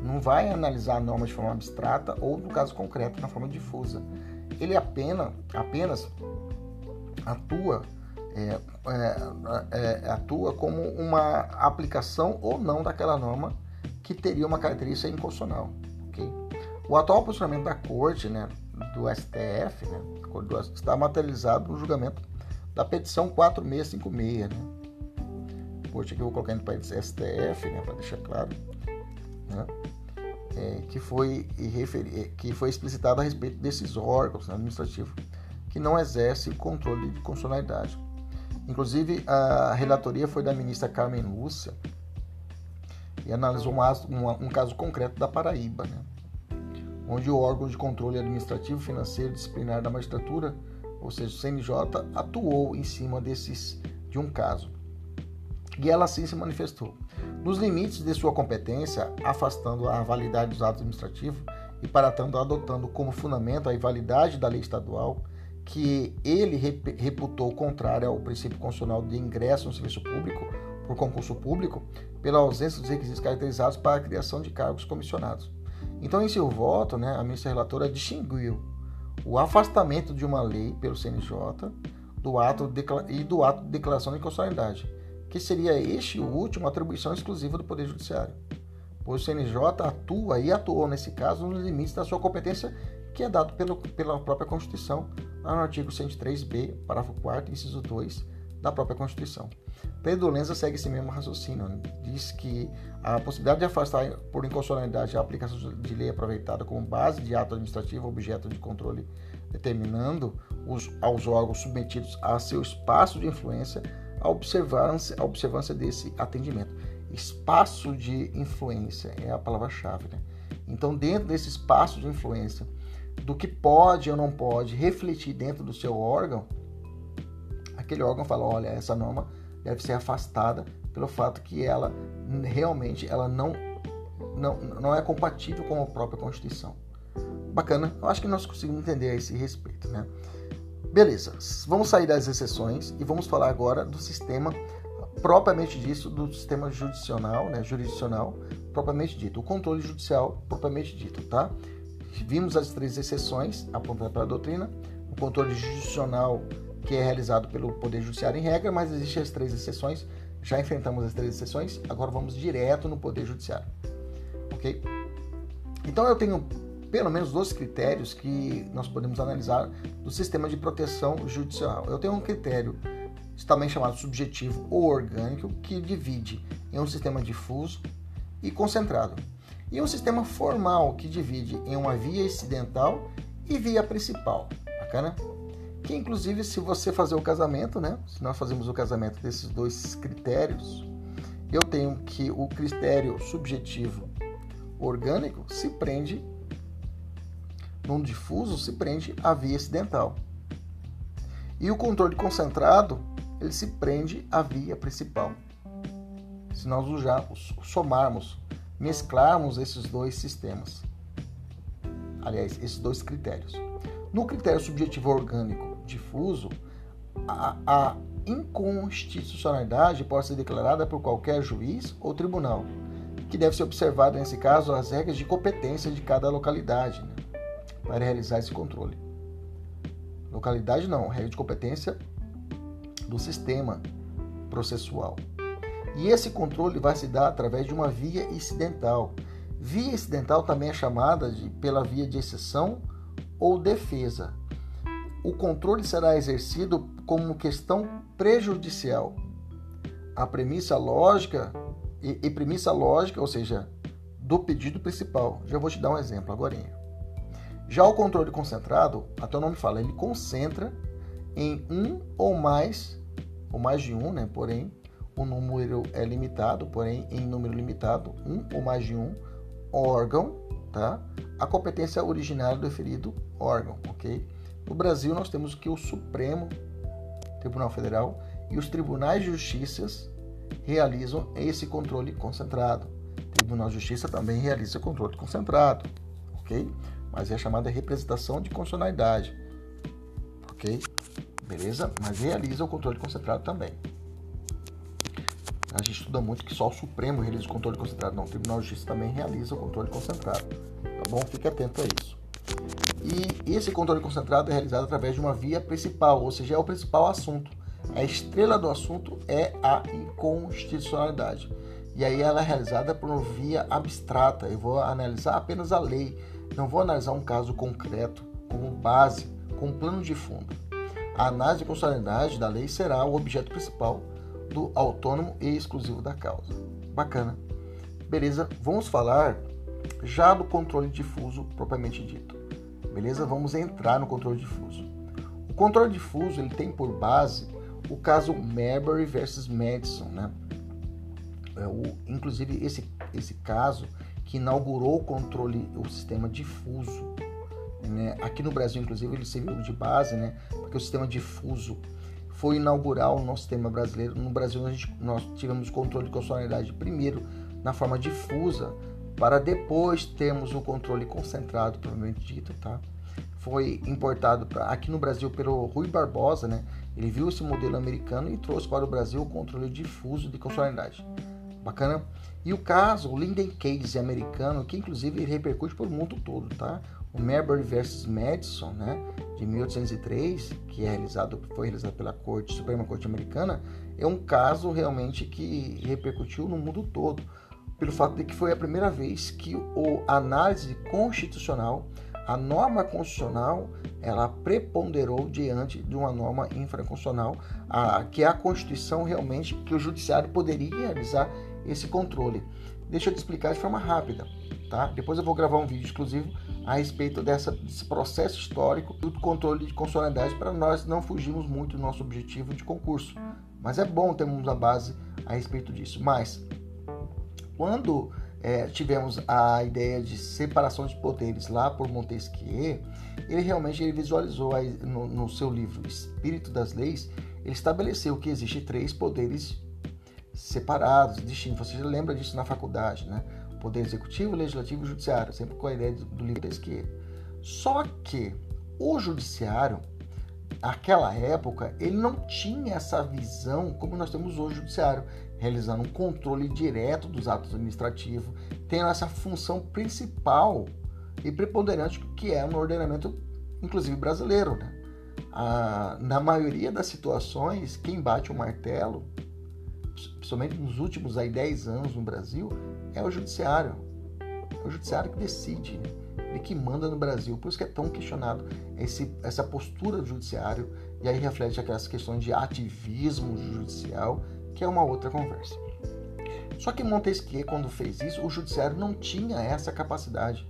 Não vai analisar a norma de forma abstrata ou, no caso concreto, na forma difusa. Ele apenas, apenas atua é, é, é, atua como uma aplicação ou não daquela norma que teria uma característica inconstitucional. Okay? O atual posicionamento da Corte, né, do STF, né, está materializado no julgamento da petição 4656. Né? Corte aqui eu vou colocar parênteses STF, né, para deixar claro. Né? É, que, foi, que foi explicitado a respeito desses órgãos né, administrativos que não exercem controle de constitucionalidade. Inclusive, a relatoria foi da ministra Carmen Lúcia e analisou um, um, caso concreto da Paraíba, né? onde o órgão de controle administrativo, financeiro e disciplinar da magistratura, ou seja, o CNJ, atuou em cima desses de um caso. E ela assim se manifestou. Nos limites de sua competência, afastando a validade dos atos administrativos e para tanto adotando como fundamento a invalidade da lei estadual, que ele reputou contrária ao princípio constitucional de ingresso no serviço público por concurso público, pela ausência dos requisitos caracterizados para a criação de cargos comissionados. Então, em seu voto, né, a ministra relatora distinguiu o afastamento de uma lei pelo CNJ do ato de, e do ato de declaração de inconstitucionalidade, que seria este o último atribuição exclusiva do Poder Judiciário, pois o CNJ atua e atuou nesse caso nos limites da sua competência que é dado pelo, pela própria Constituição, no artigo 103b, parágrafo 4 inciso 2 da própria Constituição. Pedro Lenza segue esse mesmo raciocínio. Né? Diz que a possibilidade de afastar por inconstitucionalidade a aplicação de lei aproveitada como base de ato administrativo objeto de controle, determinando os, aos órgãos submetidos a seu espaço de influência a observância, a observância desse atendimento. Espaço de influência é a palavra-chave. Né? Então, dentro desse espaço de influência, do que pode ou não pode refletir dentro do seu órgão, aquele órgão fala: olha, essa norma deve ser afastada pelo fato que ela realmente ela não, não, não é compatível com a própria Constituição. Bacana, eu acho que nós conseguimos entender a esse respeito, né? Beleza, vamos sair das exceções e vamos falar agora do sistema propriamente disso, do sistema judicial, né, jurisdicional, propriamente dito, o controle judicial propriamente dito, tá? Vimos as três exceções apontadas pela doutrina, o controle jurisdicional que é realizado pelo Poder Judiciário em regra, mas existem as três exceções. Já enfrentamos as três exceções, agora vamos direto no Poder Judiciário. Ok? Então eu tenho pelo menos dois critérios que nós podemos analisar do sistema de proteção judicial. Eu tenho um critério também chamado subjetivo ou orgânico, que divide em um sistema difuso e concentrado, e um sistema formal, que divide em uma via incidental e via principal. Bacana? que inclusive se você fazer o casamento, né? Se nós fazemos o casamento desses dois critérios, eu tenho que o critério subjetivo orgânico se prende, num difuso se prende à via acidental. E o controle concentrado, ele se prende à via principal. Se nós usarmos, somarmos, mesclarmos esses dois sistemas. Aliás, esses dois critérios. No critério subjetivo orgânico difuso, a, a inconstitucionalidade pode ser declarada por qualquer juiz ou tribunal, que deve ser observado nesse caso as regras de competência de cada localidade né, para realizar esse controle. Localidade não, regra de competência do sistema processual. E esse controle vai se dar através de uma via incidental. Via incidental também é chamada de, pela via de exceção ou defesa. O controle será exercido como questão prejudicial. A premissa lógica e, e premissa lógica, ou seja, do pedido principal. Já vou te dar um exemplo agora. Já o controle concentrado, até o nome fala, ele concentra em um ou mais, ou mais de um, né? Porém, o número é limitado, porém, em número limitado, um ou mais de um órgão, tá? A competência originária do referido órgão, ok? No Brasil, nós temos que o Supremo Tribunal Federal e os tribunais de justiça realizam esse controle concentrado. O Tribunal de Justiça também realiza controle concentrado, ok? Mas é chamada representação de constitucionalidade, ok? Beleza? Mas realiza o controle concentrado também. A gente estuda muito que só o Supremo realiza o controle concentrado. Não, o Tribunal de Justiça também realiza o controle concentrado. Tá bom? Fique atento a isso. E esse controle concentrado é realizado através de uma via principal, ou seja, é o principal assunto. A estrela do assunto é a inconstitucionalidade. E aí ela é realizada por uma via abstrata. Eu vou analisar apenas a lei, não vou analisar um caso concreto como base, como plano de fundo. A análise de constitucionalidade da lei será o objeto principal do autônomo e exclusivo da causa. Bacana. Beleza, vamos falar já do controle difuso propriamente dito. Beleza? Vamos entrar no controle difuso. O controle difuso ele tem por base o caso Marbury versus Madison, né? É o, inclusive esse, esse caso que inaugurou o controle, o sistema difuso. Né? Aqui no Brasil, inclusive, ele serviu de base, né? Porque o sistema difuso foi inaugurar o nosso sistema brasileiro. No Brasil, gente, nós tivemos controle de constitucionalidade primeiro na forma difusa, para depois termos o controle concentrado, provavelmente dito, tá? Foi importado pra, aqui no Brasil pelo Rui Barbosa, né? Ele viu esse modelo americano e trouxe para o Brasil o controle difuso de constitucionalidade. Bacana? E o caso, o Linden Case americano, que inclusive repercute pelo mundo todo, tá? O Marbury versus Madison, né, de 1803, que é realizado, foi realizado pela Corte Suprema Corte Americana, é um caso realmente que repercutiu no mundo todo pelo fato de que foi a primeira vez que o, análise constitucional, a norma constitucional, ela preponderou diante de uma norma infraconstitucional, a, que é a Constituição realmente, que o Judiciário poderia realizar esse controle. Deixa eu te explicar de forma rápida, tá? Depois eu vou gravar um vídeo exclusivo a respeito dessa, desse processo histórico do controle de constitucionalidade para nós não fugirmos muito do nosso objetivo de concurso. Mas é bom termos a base a respeito disso. Mas quando é, tivemos a ideia de separação de poderes lá por Montesquieu, ele realmente ele visualizou aí no, no seu livro Espírito das Leis, ele estabeleceu que existe três poderes separados, distintos. Você lembra disso na faculdade, né? Poder executivo, legislativo e judiciário, sempre com a ideia do, livro Montesquieu. Só que o judiciário, naquela época, ele não tinha essa visão como nós temos hoje o judiciário realizando um controle direto dos atos administrativos, tendo essa função principal e preponderante que é no ordenamento, inclusive brasileiro. Né? Ah, na maioria das situações, quem bate o martelo, principalmente nos últimos aí, 10 anos no Brasil, é o judiciário. É o judiciário que decide, né? ele que manda no Brasil. Por isso que é tão questionado esse, essa postura do judiciário, e aí reflete aquelas questões de ativismo judicial que é uma outra conversa. Só que Montesquieu, quando fez isso, o judiciário não tinha essa capacidade.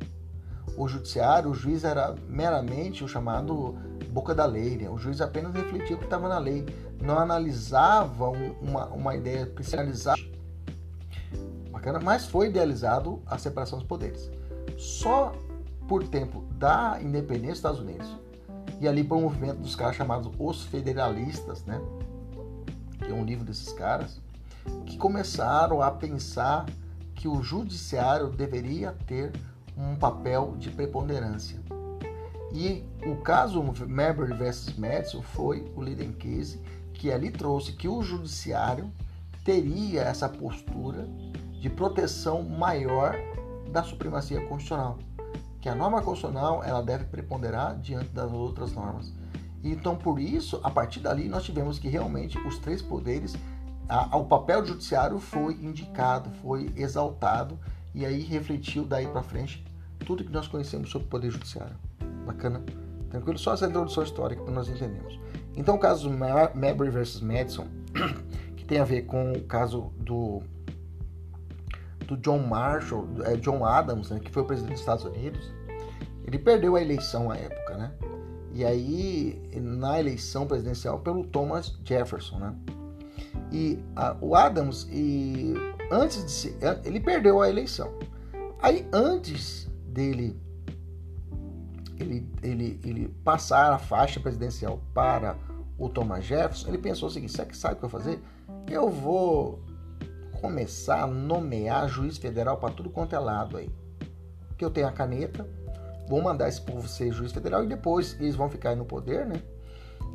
O judiciário, o juiz era meramente o chamado boca da lei. Né? O juiz apenas refletia o que estava na lei, não analisava uma, uma ideia, analisava. Bacana, mas foi idealizado a separação dos poderes. Só por tempo da independência dos Estados Unidos e ali por um movimento dos caras chamados Os Federalistas, né? Que é um livro desses caras, que começaram a pensar que o judiciário deveria ter um papel de preponderância. E o caso Marbury versus Madison foi o leading case que ali trouxe que o judiciário teria essa postura de proteção maior da supremacia constitucional, que a norma constitucional ela deve preponderar diante das outras normas. Então, por isso, a partir dali, nós tivemos que realmente os três poderes, a, o papel judiciário foi indicado, foi exaltado e aí refletiu daí para frente tudo que nós conhecemos sobre o poder judiciário. Bacana? Tranquilo? Só essa introdução histórica para nós entendermos. Então, o caso Mabry versus Madison, que tem a ver com o caso do, do John Marshall, é, John Adams, né, que foi o presidente dos Estados Unidos, ele perdeu a eleição à época, né? E aí, na eleição presidencial, pelo Thomas Jefferson, né? E a, o Adams, e antes de ser, ele perdeu a eleição. Aí, antes dele ele, ele, ele passar a faixa presidencial para o Thomas Jefferson, ele pensou o seguinte: sabe o que eu vou fazer? Eu vou começar a nomear juiz federal para tudo quanto é lado aí. Que eu tenho a caneta, vou mandar esse povo ser juiz federal e depois eles vão ficar aí no poder, né?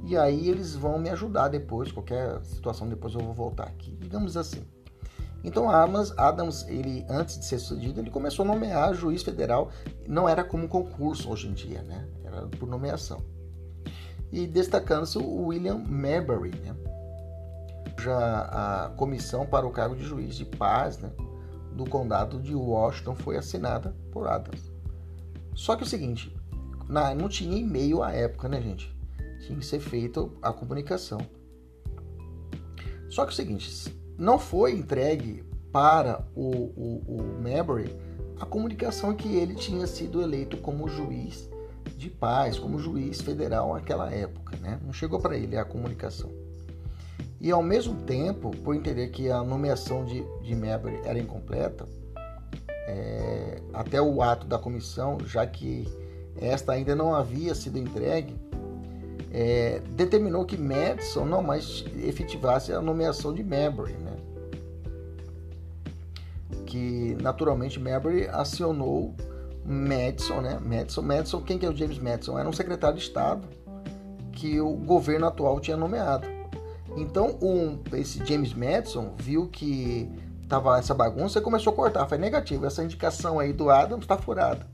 E aí eles vão me ajudar depois, qualquer situação depois eu vou voltar aqui, digamos assim. Então Adams, Adams, ele antes de ser sucedido, ele começou a nomear juiz federal. Não era como concurso hoje em dia, né? Era por nomeação. E destacando-se o William Marbury, né? Já a comissão para o cargo de juiz de paz, né? Do condado de Washington foi assinada por Adams. Só que é o seguinte, não tinha e-mail à época, né, gente? Tinha que ser feita a comunicação. Só que é o seguinte, não foi entregue para o, o, o a comunicação que ele tinha sido eleito como juiz de paz, como juiz federal naquela época, né? Não chegou para ele a comunicação. E ao mesmo tempo, por entender que a nomeação de, de Mabry era incompleta, é, até o ato da comissão, já que esta ainda não havia sido entregue, é, determinou que Madison não mais efetivasse a nomeação de Mabry, né? que naturalmente Marbury acionou Madison, né? Madison, Madison, quem que é o James Madison? Era um secretário de Estado que o governo atual tinha nomeado. Então, um, esse James Madison viu que tava essa bagunça e começou a cortar. Foi negativo. Essa indicação aí do Adams está furada.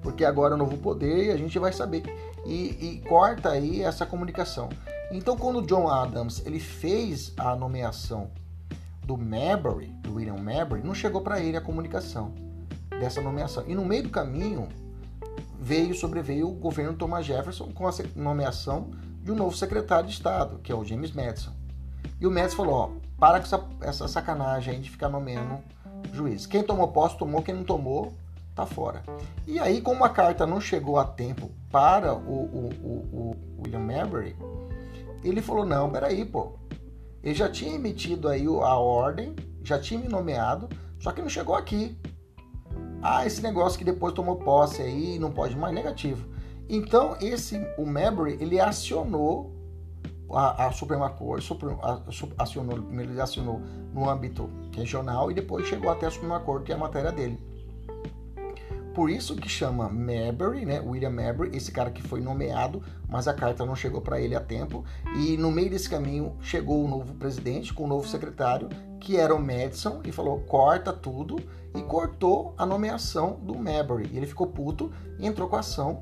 Porque agora é um novo poder e a gente vai saber. E, e corta aí essa comunicação. Então, quando o John Adams ele fez a nomeação do Marbury, do William Marbury, não chegou para ele a comunicação dessa nomeação. E no meio do caminho veio sobreveio o governo Thomas Jefferson com a nomeação de um novo secretário de Estado, que é o James Madison. E o Madison falou: ó, para com essa, essa sacanagem de ficar nomeando juiz. Quem tomou posse, tomou, quem não tomou, tá fora. E aí, como a carta não chegou a tempo para o, o, o, o William Marbury, ele falou: não, peraí, pô, ele já tinha emitido aí a ordem, já tinha me nomeado, só que não chegou aqui. Ah, esse negócio que depois tomou posse aí, não pode mais, negativo. Então, esse, o Mabry, ele acionou a, a Suprema Corte, acionou, primeiro ele acionou no âmbito regional e depois chegou até a Suprema Corte, que é a matéria dele. Por isso que chama Marbury, né? William Marbury, esse cara que foi nomeado, mas a carta não chegou para ele a tempo. E no meio desse caminho chegou o novo presidente com o novo secretário, que era o Madison, e falou: corta tudo, e cortou a nomeação do Marbury. E ele ficou puto e entrou com a ação,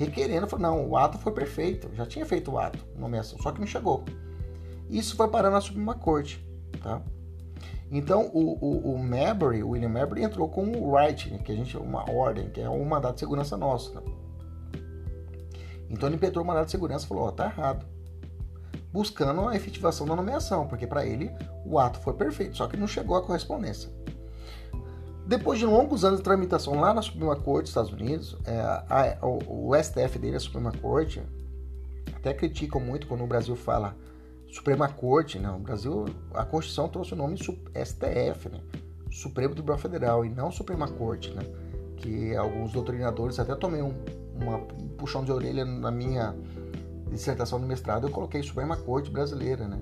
requerendo, não, o ato foi perfeito, já tinha feito o ato, nomeação, só que não chegou. Isso foi parar na Suprema Corte, tá? Então o, o, o Mabry, o William Mabry entrou com o right, né, que a gente uma ordem, que é um mandato de segurança nosso. Né? Então ele impetrou o mandato de segurança e falou: ó, tá errado. Buscando a efetivação da nomeação, porque para ele o ato foi perfeito, só que não chegou à correspondência. Depois de longos anos de tramitação lá na Suprema Corte dos Estados Unidos, é, a, o, o STF dele, a Suprema Corte, até criticam muito quando o Brasil fala Suprema Corte, né? O Brasil, a Constituição trouxe o nome STF, né? Supremo Tribunal Federal e não Suprema Corte, né? Que alguns doutrinadores até tomei um, uma, um puxão de orelha na minha dissertação de mestrado, eu coloquei Suprema Corte brasileira, né?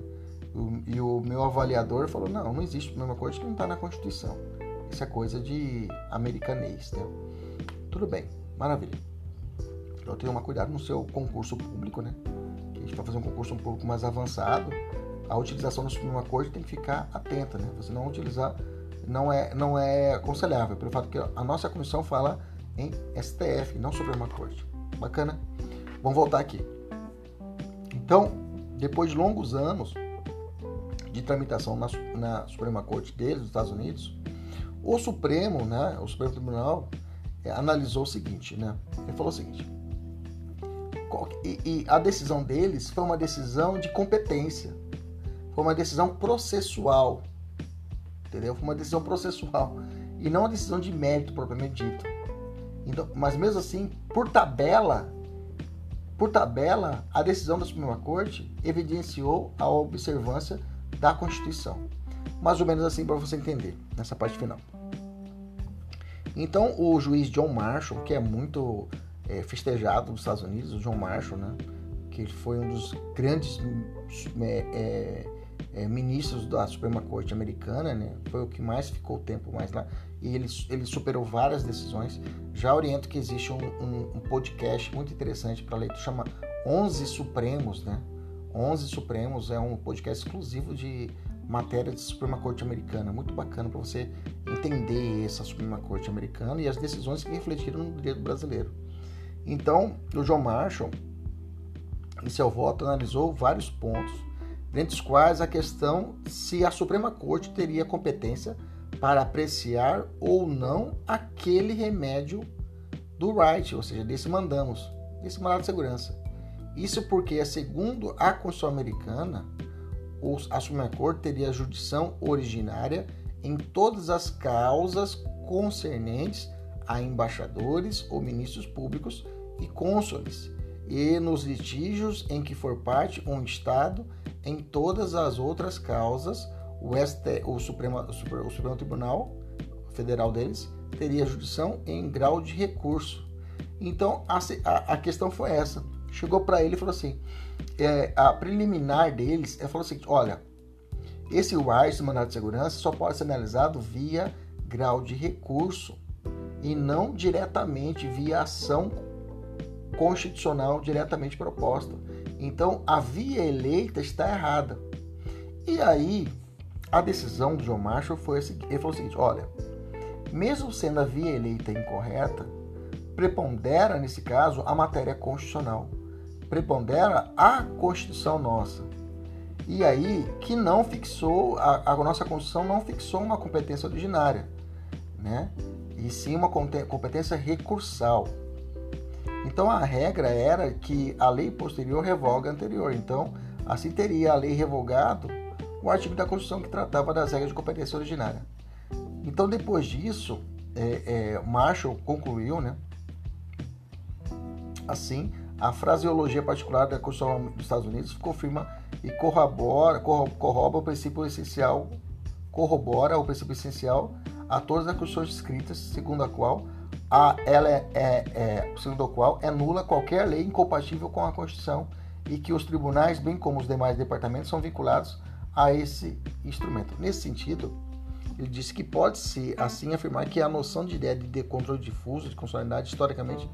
O, e o meu avaliador falou: não, não existe Suprema Corte que não está na Constituição. Isso é coisa de americanês, né? Tudo bem, maravilha. Então tenha cuidado no seu concurso público, né? Que a gente vai fazer um concurso um pouco mais avançado. A utilização da Suprema Corte tem que ficar atenta, né? Você não utilizar não é, não é aconselhável, pelo fato que a nossa comissão fala em STF, não Suprema Corte. Bacana? Vamos voltar aqui. Então, depois de longos anos de tramitação na, na Suprema Corte deles, dos Estados Unidos, o Supremo, né, o Supremo Tribunal, é, analisou o seguinte, né? Ele falou o seguinte: e, e a decisão deles foi uma decisão de competência, foi uma decisão processual, entendeu? Foi uma decisão processual e não uma decisão de mérito propriamente dito. Então, mas mesmo assim, por tabela, por tabela, a decisão da Suprema Corte evidenciou a observância da Constituição. Mais ou menos assim para você entender nessa parte final. Então, o juiz John Marshall, que é muito é, festejado nos Estados Unidos, o John Marshall, né, que foi um dos grandes é, é, é, ministros da Suprema Corte Americana, né, foi o que mais ficou tempo mais lá, e ele, ele superou várias decisões. Já oriento que existe um, um, um podcast muito interessante para ler, chama 11 Supremos, né? 11 Supremos é um podcast exclusivo de matéria de Suprema Corte Americana. Muito bacana para você entender essa Suprema Corte Americana e as decisões que refletiram no direito brasileiro. Então, o John Marshall, em seu voto, analisou vários pontos, dentre os quais a questão se a Suprema Corte teria competência para apreciar ou não aquele remédio do right, ou seja, desse mandamos, desse mandado de segurança. Isso porque, segundo a Constituição Americana, a Suprema Corte teria jurisdição originária em todas as causas concernentes a embaixadores ou ministros públicos e cônsules, e nos litígios em que for parte um Estado, em todas as outras causas, o, ST, o, Supremo, o, Supremo Tribunal Federal deles teria jurisdição em grau de recurso. Então a, a, a questão foi essa. Chegou para ele e falou assim: é, a preliminar deles, ele falou assim: olha, esse esse mandado de segurança, só pode ser analisado via grau de recurso e não diretamente via ação constitucional diretamente proposta. Então, a via eleita está errada. E aí, a decisão do John Marshall foi a seguinte, ele falou o seguinte, olha, mesmo sendo a via eleita incorreta, prepondera nesse caso a matéria constitucional. Prepondera a Constituição nossa. E aí que não fixou, a, a nossa Constituição não fixou uma competência originária, né? E sim uma competência recursal. Então a regra era que a lei posterior revoga a anterior. Então, assim teria a lei revogado o artigo da Constituição que tratava das regras de competência originária. Então, depois disso, é, é, Marshall concluiu, né? Assim, a fraseologia particular da Constituição dos Estados Unidos confirma e corrobora, corrobora o princípio essencial, corrobora o princípio essencial a todas as Constituições escritas, segundo a qual a, ela é, é, é, segundo a qual é nula qualquer lei incompatível com a Constituição e que os tribunais, bem como os demais departamentos, são vinculados a esse instrumento. Nesse sentido, ele disse que pode-se assim afirmar que a noção de ideia de controle difuso de constitucionalidade historicamente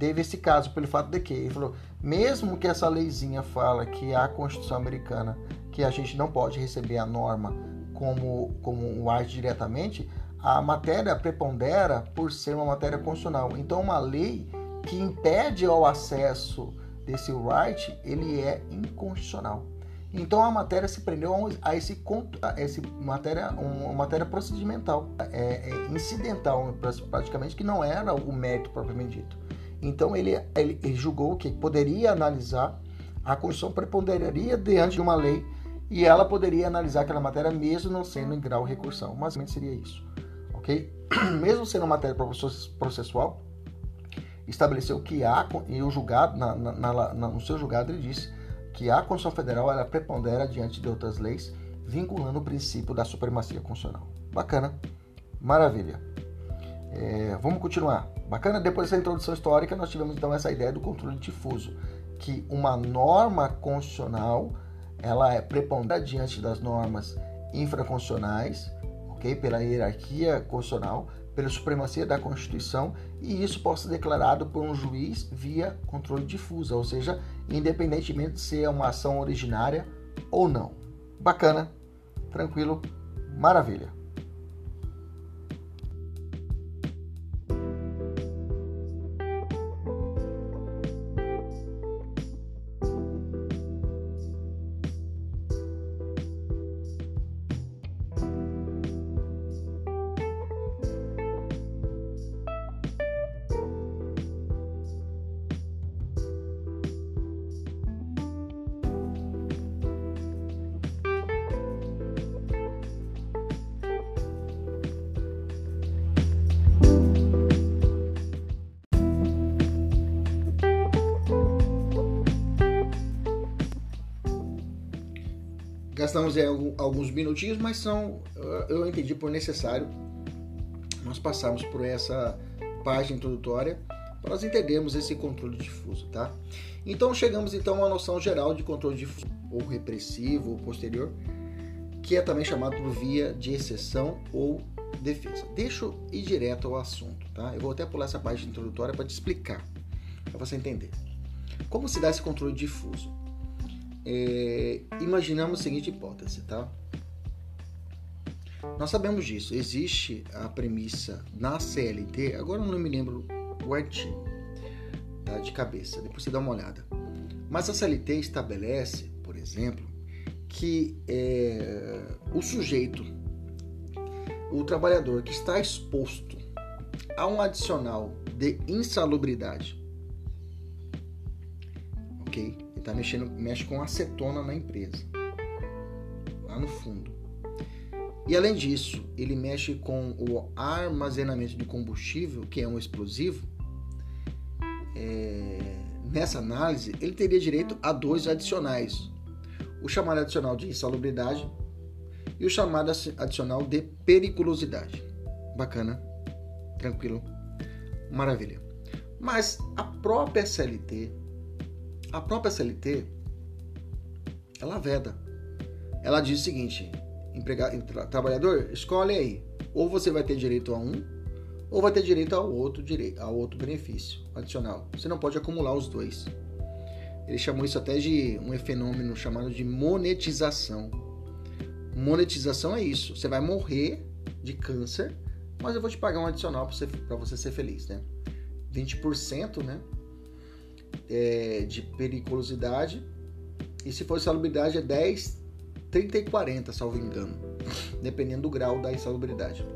teve esse caso pelo fato de que ele falou, mesmo que essa leizinha fala que a Constituição americana que a gente não pode receber a norma como como um arte diretamente, a matéria prepondera por ser uma matéria constitucional. Então, uma lei que impede o acesso desse right, ele é inconstitucional. Então, a matéria se prendeu a esse, a esse matéria, uma matéria procedimental, é, é, incidental, praticamente, que não era o mérito propriamente dito. Então, ele, ele, ele julgou que poderia analisar, a Constituição preponderaria diante de uma lei e ela poderia analisar aquela matéria mesmo não sendo em grau recursão. Mas seria isso ok? Mesmo sendo matéria processual, estabeleceu que há, e o julgado, na, na, na, no seu julgado, ele disse que a Constituição Federal ela prepondera diante de outras leis, vinculando o princípio da supremacia constitucional. Bacana. Maravilha. É, vamos continuar. Bacana, depois dessa introdução histórica, nós tivemos então essa ideia do controle difuso, que uma norma constitucional ela é preponderante diante das normas infraconstitucionais, ok? Pela hierarquia constitucional, pela supremacia da Constituição, e isso pode ser declarado por um juiz via controle difuso, ou seja, independentemente de ser uma ação originária ou não. Bacana, tranquilo, maravilha. Alguns minutinhos, mas são, eu entendi por necessário nós passarmos por essa página introdutória para nós entendermos esse controle difuso, tá? Então chegamos então a uma noção geral de controle difuso, ou repressivo, ou posterior, que é também chamado por via de exceção ou defesa. Deixa eu ir direto ao assunto, tá? Eu vou até pular essa página introdutória para te explicar, para você entender. Como se dá esse controle difuso? É, imaginamos a seguinte hipótese, tá? Nós sabemos disso. Existe a premissa na CLT, agora eu não me lembro o artigo tá, de cabeça, depois você dá uma olhada. Mas a CLT estabelece, por exemplo, que é, o sujeito, o trabalhador que está exposto a um adicional de insalubridade, ok? Ele está mexendo, mexe com acetona na empresa, lá no fundo. E além disso, ele mexe com o armazenamento de combustível, que é um explosivo. É, nessa análise, ele teria direito a dois adicionais: o chamado adicional de insalubridade e o chamado adicional de periculosidade. Bacana, tranquilo, maravilha. Mas a própria SLT a própria CLT, ela veda. Ela diz o seguinte: empregado, trabalhador, escolhe aí. Ou você vai ter direito a um, ou vai ter direito ao outro, direito, ao outro benefício adicional. Você não pode acumular os dois. Ele chamou isso até de um fenômeno chamado de monetização. Monetização é isso. Você vai morrer de câncer, mas eu vou te pagar um adicional para você, você ser feliz, né? 20%, né? É, de periculosidade. E se for insalubridade é 10, 30 e 40, salvo engano. Dependendo do grau da insalubridade.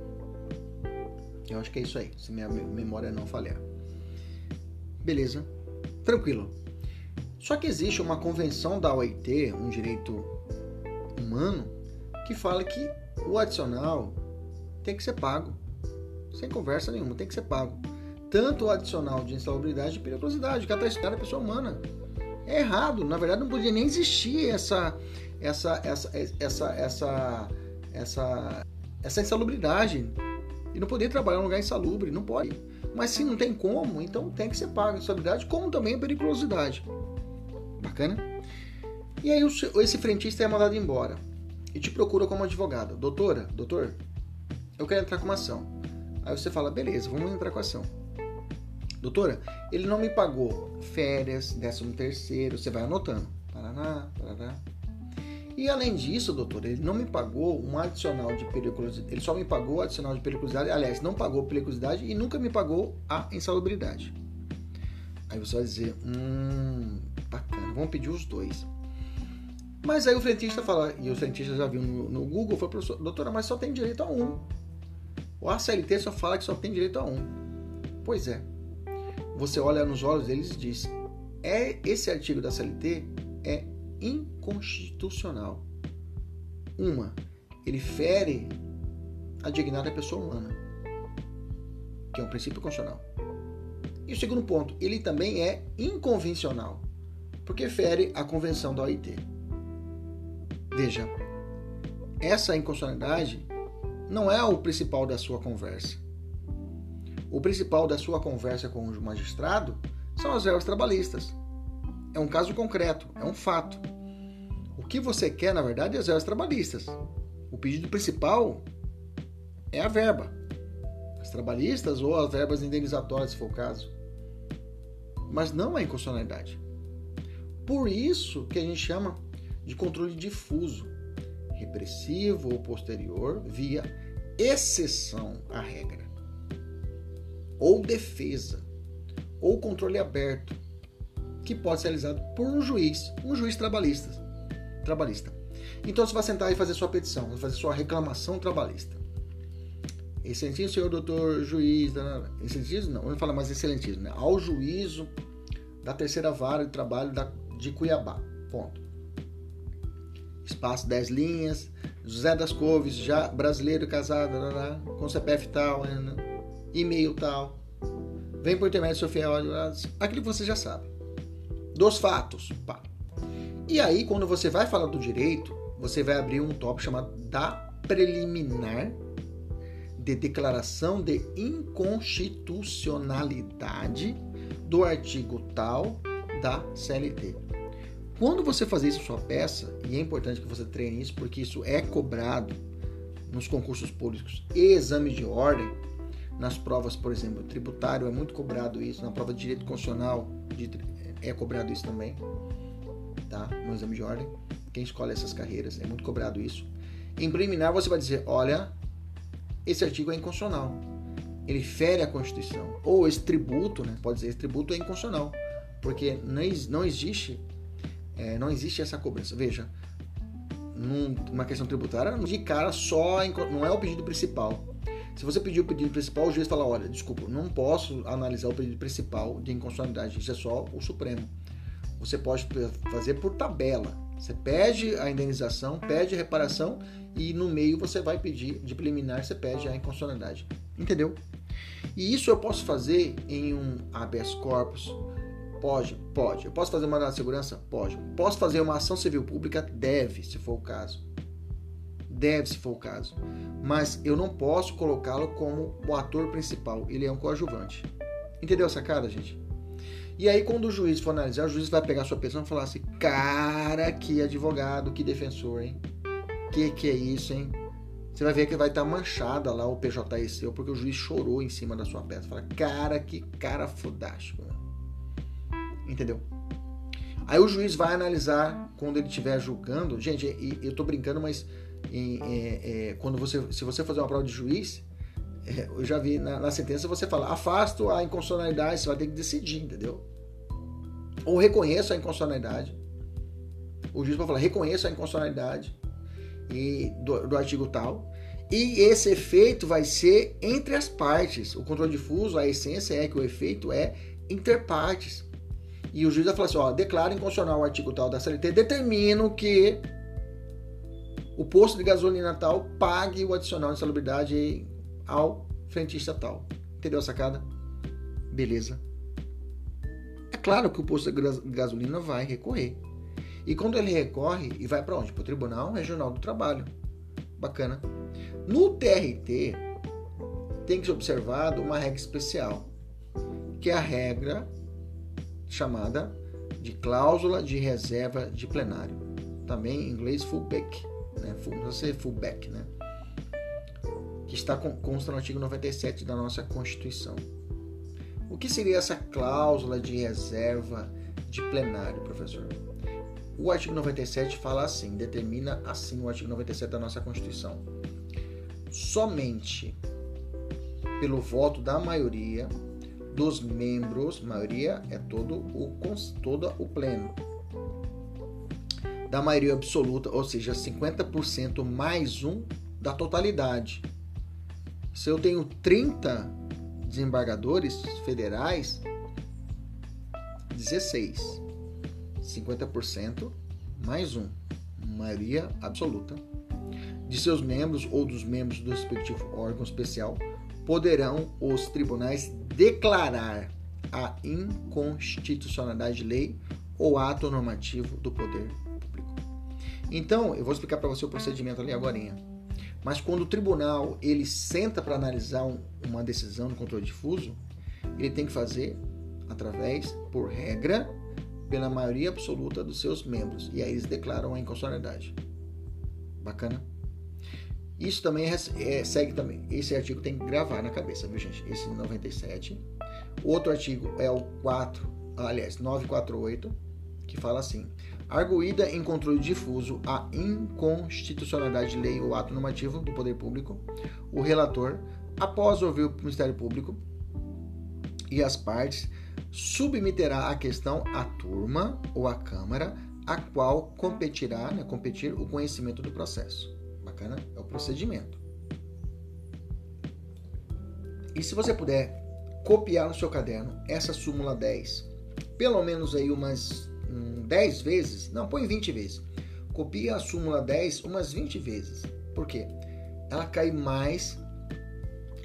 Eu acho que é isso aí, se minha memória não falhar. Beleza? Tranquilo. Só que existe uma convenção da OIT, um direito humano, que fala que o adicional tem que ser pago. Sem conversa nenhuma, tem que ser pago tanto o adicional de insalubridade e periculosidade, que está estudando a pessoa humana. É errado, na verdade não podia nem existir essa essa essa essa essa essa, essa insalubridade. E não poder trabalhar em um lugar insalubre, não pode. Mas se não tem como, então tem que ser pago a insalubridade, como também a periculosidade. Bacana? E aí esse frentista é mandado embora e te procura como advogado. Doutora, doutor, eu quero entrar com uma ação. Aí você fala, beleza, vamos entrar com a ação. Doutora, ele não me pagou férias, décimo terceiro, você vai anotando. Paraná, paraná. E além disso, doutora, ele não me pagou um adicional de periculosidade. Ele só me pagou adicional de periculosidade. Aliás, não pagou periculosidade e nunca me pagou a insalubridade. Aí você vai dizer, hum, bacana, vamos pedir os dois. Mas aí o frentista fala, e o frentista já viu no, no Google, falou, doutora, mas só tem direito a um. O ACLT só fala que só tem direito a um. Pois é, você olha nos olhos deles e diz: é esse artigo da CLT é inconstitucional. Uma, ele fere a dignidade da pessoa humana, que é um princípio constitucional. E o segundo ponto, ele também é inconvencional, porque fere a convenção da OIT. Veja, essa inconstitucionalidade não é o principal da sua conversa. O principal da sua conversa com o magistrado são as verbas trabalhistas. É um caso concreto, é um fato. O que você quer, na verdade, é as verbas trabalhistas. O pedido principal é a verba. As trabalhistas ou as verbas indenizatórias, se for o caso. Mas não a inconstitucionalidade. Por isso que a gente chama de controle difuso, repressivo ou posterior, via exceção à regra, ou defesa, ou controle aberto, que pode ser realizado por um juiz, um juiz trabalhista. trabalhista. Então você vai sentar e fazer sua petição, vai fazer sua reclamação trabalhista. Excelentíssimo senhor doutor juiz, excelentíssimo não, vamos falar mais excelentíssimo, né? Ao juízo da terceira vara de trabalho da, de Cuiabá. Ponto. Espaço 10 linhas, José das Couves, já brasileiro casado, com CPF tal, né, né? E-mail tal. Vem por intermédio do seu fiel, aquilo que você já sabe. Dos fatos. Pá. E aí, quando você vai falar do direito, você vai abrir um tópico chamado da preliminar de declaração de inconstitucionalidade do artigo tal da CLT. Quando você fazer isso sua peça, e é importante que você treine isso, porque isso é cobrado nos concursos públicos e exames de ordem, nas provas, por exemplo, tributário é muito cobrado isso, na prova de direito constitucional é cobrado isso também, tá? No exame de ordem, quem escolhe essas carreiras é muito cobrado isso. Em preliminar você vai dizer, olha, esse artigo é inconstitucional. Ele fere a Constituição. Ou esse tributo, né? Pode dizer, esse tributo é inconstitucional. Porque não, não existe é, não existe essa cobrança. Veja, numa questão tributária, de cara só não é o pedido principal. Se você pedir o pedido principal, o juiz fala: olha, desculpa, não posso analisar o pedido principal de inconstitucionalidade, isso é só o Supremo. Você pode fazer por tabela. Você pede a indenização, pede a reparação e no meio você vai pedir, de preliminar, você pede a inconstitucionalidade. Entendeu? E isso eu posso fazer em um habeas corpus. Pode, pode. Eu posso fazer uma de segurança? Pode. Posso fazer uma ação civil pública? Deve, se for o caso. Deve, se for o caso. Mas eu não posso colocá-lo como o ator principal. Ele é um coadjuvante. Entendeu essa cara, gente? E aí, quando o juiz for analisar, o juiz vai pegar sua pessoa e falar assim: Cara, que advogado, que defensor, hein? Que que é isso, hein? Você vai ver que vai estar manchada lá o PJE seu, porque o juiz chorou em cima da sua peça. Fala, cara, que cara fodástico. Entendeu? Aí o juiz vai analisar quando ele estiver julgando. Gente, eu estou brincando, mas é, é, quando você, se você fazer uma prova de juiz, é, eu já vi na, na, sentença você fala, afasto a inconstitucionalidade, você vai ter que decidir, entendeu? Ou reconheço a inconstitucionalidade. O juiz vai falar, reconheço a inconstitucionalidade e, do, do artigo tal. E esse efeito vai ser entre as partes. O controle difuso, a essência é que o efeito é interpartes. E o juiz vai falar assim: ó, declara inconstitucional o artigo tal da CLT, determino que o posto de gasolina tal pague o adicional de salubridade ao frentista tal. Entendeu a sacada? Beleza. É claro que o posto de gasolina vai recorrer. E quando ele recorre, e vai para onde? Para o Tribunal Regional do Trabalho. Bacana. No TRT, tem que ser observado uma regra especial, que é a regra chamada de cláusula de reserva de plenário. Também em inglês fullback, né? Não sei fullback, né? Que está consta no artigo 97 da nossa Constituição. O que seria essa cláusula de reserva de plenário, professor? O artigo 97 fala assim, determina assim o artigo 97 da nossa Constituição. Somente pelo voto da maioria dos membros, maioria é todo o todo o pleno. Da maioria absoluta, ou seja, 50% mais um da totalidade. Se eu tenho 30 desembargadores federais, 16. 50% mais um, maioria absoluta, de seus membros ou dos membros do respectivo órgão especial, poderão os tribunais declarar a inconstitucionalidade de lei ou ato normativo do poder. Então, eu vou explicar para você o procedimento ali agora. Mas quando o tribunal ele senta para analisar um, uma decisão de controle difuso, ele tem que fazer através, por regra, pela maioria absoluta dos seus membros. E aí eles declaram a inconstitucionalidade. Bacana? Isso também é, é, segue também. Esse artigo tem que gravar na cabeça, viu, gente? Esse 97. O outro artigo é o 4, aliás, 948, que fala assim: arguída em controle difuso a inconstitucionalidade de lei ou ato normativo do poder público, o relator, após ouvir o Ministério Público e as partes, submeterá a questão à turma ou à Câmara, a qual competirá, né, competir o conhecimento do processo. Bacana? É o procedimento. E se você puder copiar no seu caderno essa súmula 10, pelo menos aí umas 10 vezes, não, põe 20 vezes. Copia a súmula 10 umas 20 vezes. Por quê? Ela cai mais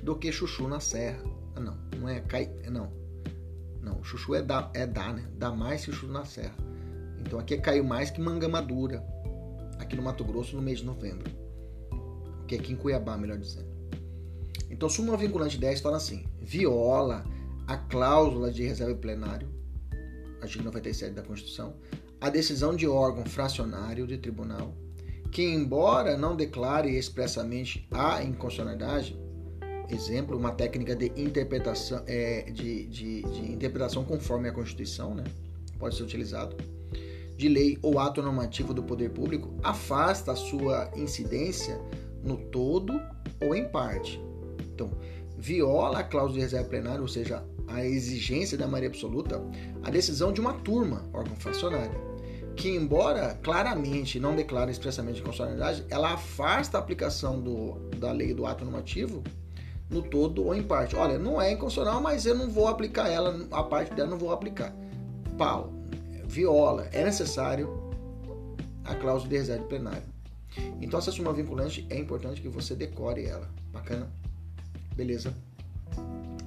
do que chuchu na serra. Ah, não, não é cai, não. Não, chuchu é dar, é dar, né? Dá mais que chuchu na serra. Então aqui caiu mais que manga madura. Aqui no Mato Grosso no mês de novembro. Que é aqui em Cuiabá, melhor dizendo. Então, súmula vinculante 10 fala assim: viola a cláusula de reserva plenário, artigo 97 da Constituição, a decisão de órgão fracionário de tribunal, que, embora não declare expressamente a inconstitucionalidade, exemplo, uma técnica de interpretação, é, de, de, de, interpretação conforme a Constituição, né? pode ser utilizado, de lei ou ato normativo do poder público, afasta a sua incidência no todo ou em parte. Então, viola a cláusula de reserva plenária, ou seja, a exigência da maioria absoluta, a decisão de uma turma, órgão fracionário, que, embora claramente não declare expressamente constitucionalidade, ela afasta a aplicação do, da lei do ato normativo no todo ou em parte. Olha, não é inconstitucional, mas eu não vou aplicar ela, a parte dela não vou aplicar. Pau, viola, é necessário a cláusula de reserva plenária. Então, essa súmula vinculante é importante que você decore ela. Bacana? Beleza?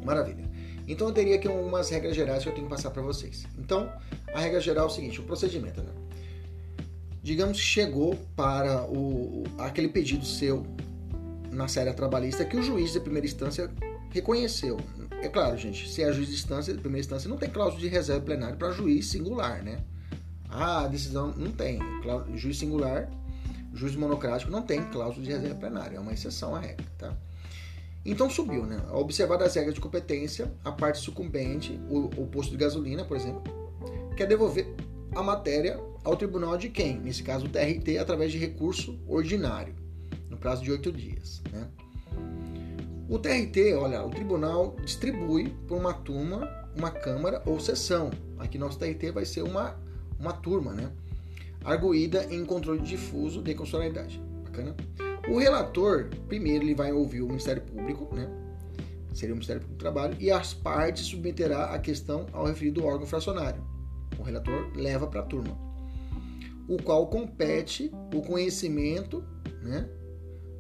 Maravilha. Então eu teria aqui algumas regras gerais que eu tenho que passar para vocês. Então, a regra geral é o seguinte, o procedimento, né? Digamos que chegou para o, aquele pedido seu na série trabalhista que o juiz de primeira instância reconheceu. É claro, gente, se é juiz de instância, de primeira instância, não tem cláusula de reserva plenária para juiz singular, né? Ah, a decisão não tem. Juiz singular, juiz monocrático não tem cláusula de reserva plenária, é uma exceção à regra, tá? Então subiu, né? Observada as regras de competência, a parte sucumbente, o, o posto de gasolina, por exemplo, quer devolver a matéria ao tribunal de quem? Nesse caso, o TRT, através de recurso ordinário, no prazo de oito dias. Né? O TRT, olha, o tribunal distribui para uma turma, uma câmara ou sessão. Aqui nosso TRT vai ser uma, uma turma, né? Arguída em controle difuso de constitucionalidade. Bacana? O relator, primeiro, ele vai ouvir o Ministério Público, né? Seria o Ministério Público do Trabalho, e as partes submeterá a questão ao referido órgão fracionário. O relator leva para a turma, o qual compete o conhecimento, né?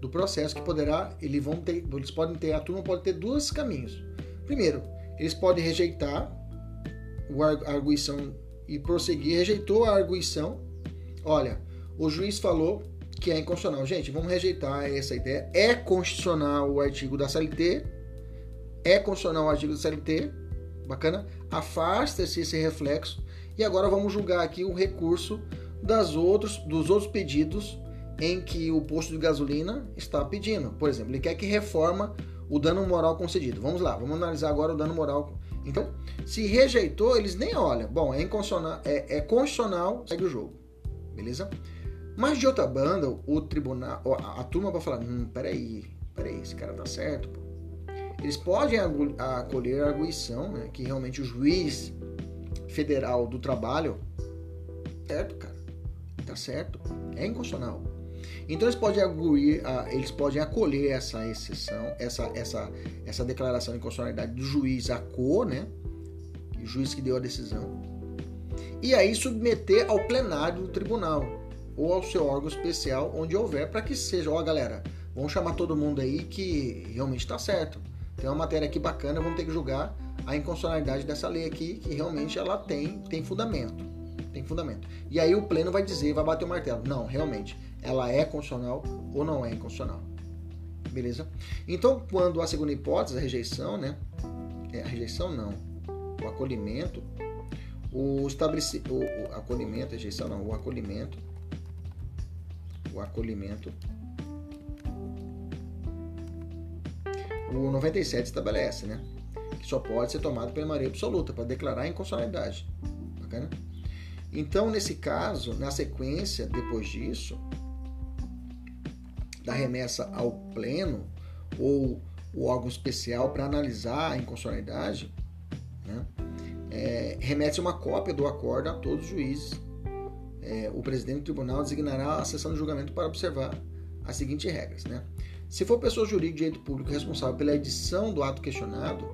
Do processo que poderá, eles vão ter, eles podem ter, a turma pode ter dois caminhos. Primeiro, eles podem rejeitar a arguição e prosseguir. Rejeitou a arguição. Olha, o juiz falou que é inconstitucional. Gente, vamos rejeitar essa ideia. É constitucional o artigo da CLT. É constitucional o artigo da CLT. Bacana? Afasta-se esse reflexo. E agora vamos julgar aqui o recurso das outros, dos outros pedidos em que o posto de gasolina está pedindo. Por exemplo, ele quer que reforma o dano moral concedido. Vamos lá, vamos analisar agora o dano moral. Então, se rejeitou, eles nem olham. Bom, é inconstitucional, é, é constitucional, segue o jogo. Beleza? Mas de outra banda, o tribunal, a, a turma vai falar: hum, peraí, peraí, esse cara tá certo. Pô. Eles podem acolher a arguição, né, que realmente o juiz federal do trabalho, certo, cara, tá certo, é inconstitucional. Então eles podem arguir, eles podem acolher essa exceção, essa, essa, essa declaração de inconstitucionalidade do juiz ACO, né, o juiz que deu a decisão, e aí submeter ao plenário do tribunal ou ao seu órgão especial onde houver para que seja, ó galera, vamos chamar todo mundo aí que realmente está certo. Tem uma matéria aqui bacana, vamos ter que julgar a inconstitucionalidade dessa lei aqui, que realmente ela tem, tem fundamento. Tem fundamento. E aí o pleno vai dizer, vai bater o martelo. Não, realmente, ela é constitucional ou não é inconstitucional. Beleza? Então, quando a segunda hipótese, a rejeição, né? É, a rejeição não. O acolhimento, o estabelecimento, o, o acolhimento, a rejeição não, o acolhimento, o acolhimento, o 97 estabelece, né? Que só pode ser tomado pela maioria absoluta para declarar a inconstitucionalidade. Bacana? Então, nesse caso, na sequência, depois disso, da remessa ao pleno ou o órgão especial para analisar a inconstitucionalidade, né, é, remete uma cópia do acordo a todos os juízes. É, o presidente do tribunal designará a sessão de julgamento para observar as seguintes regras. Né? Se for pessoa jurídica de direito público responsável pela edição do ato questionado,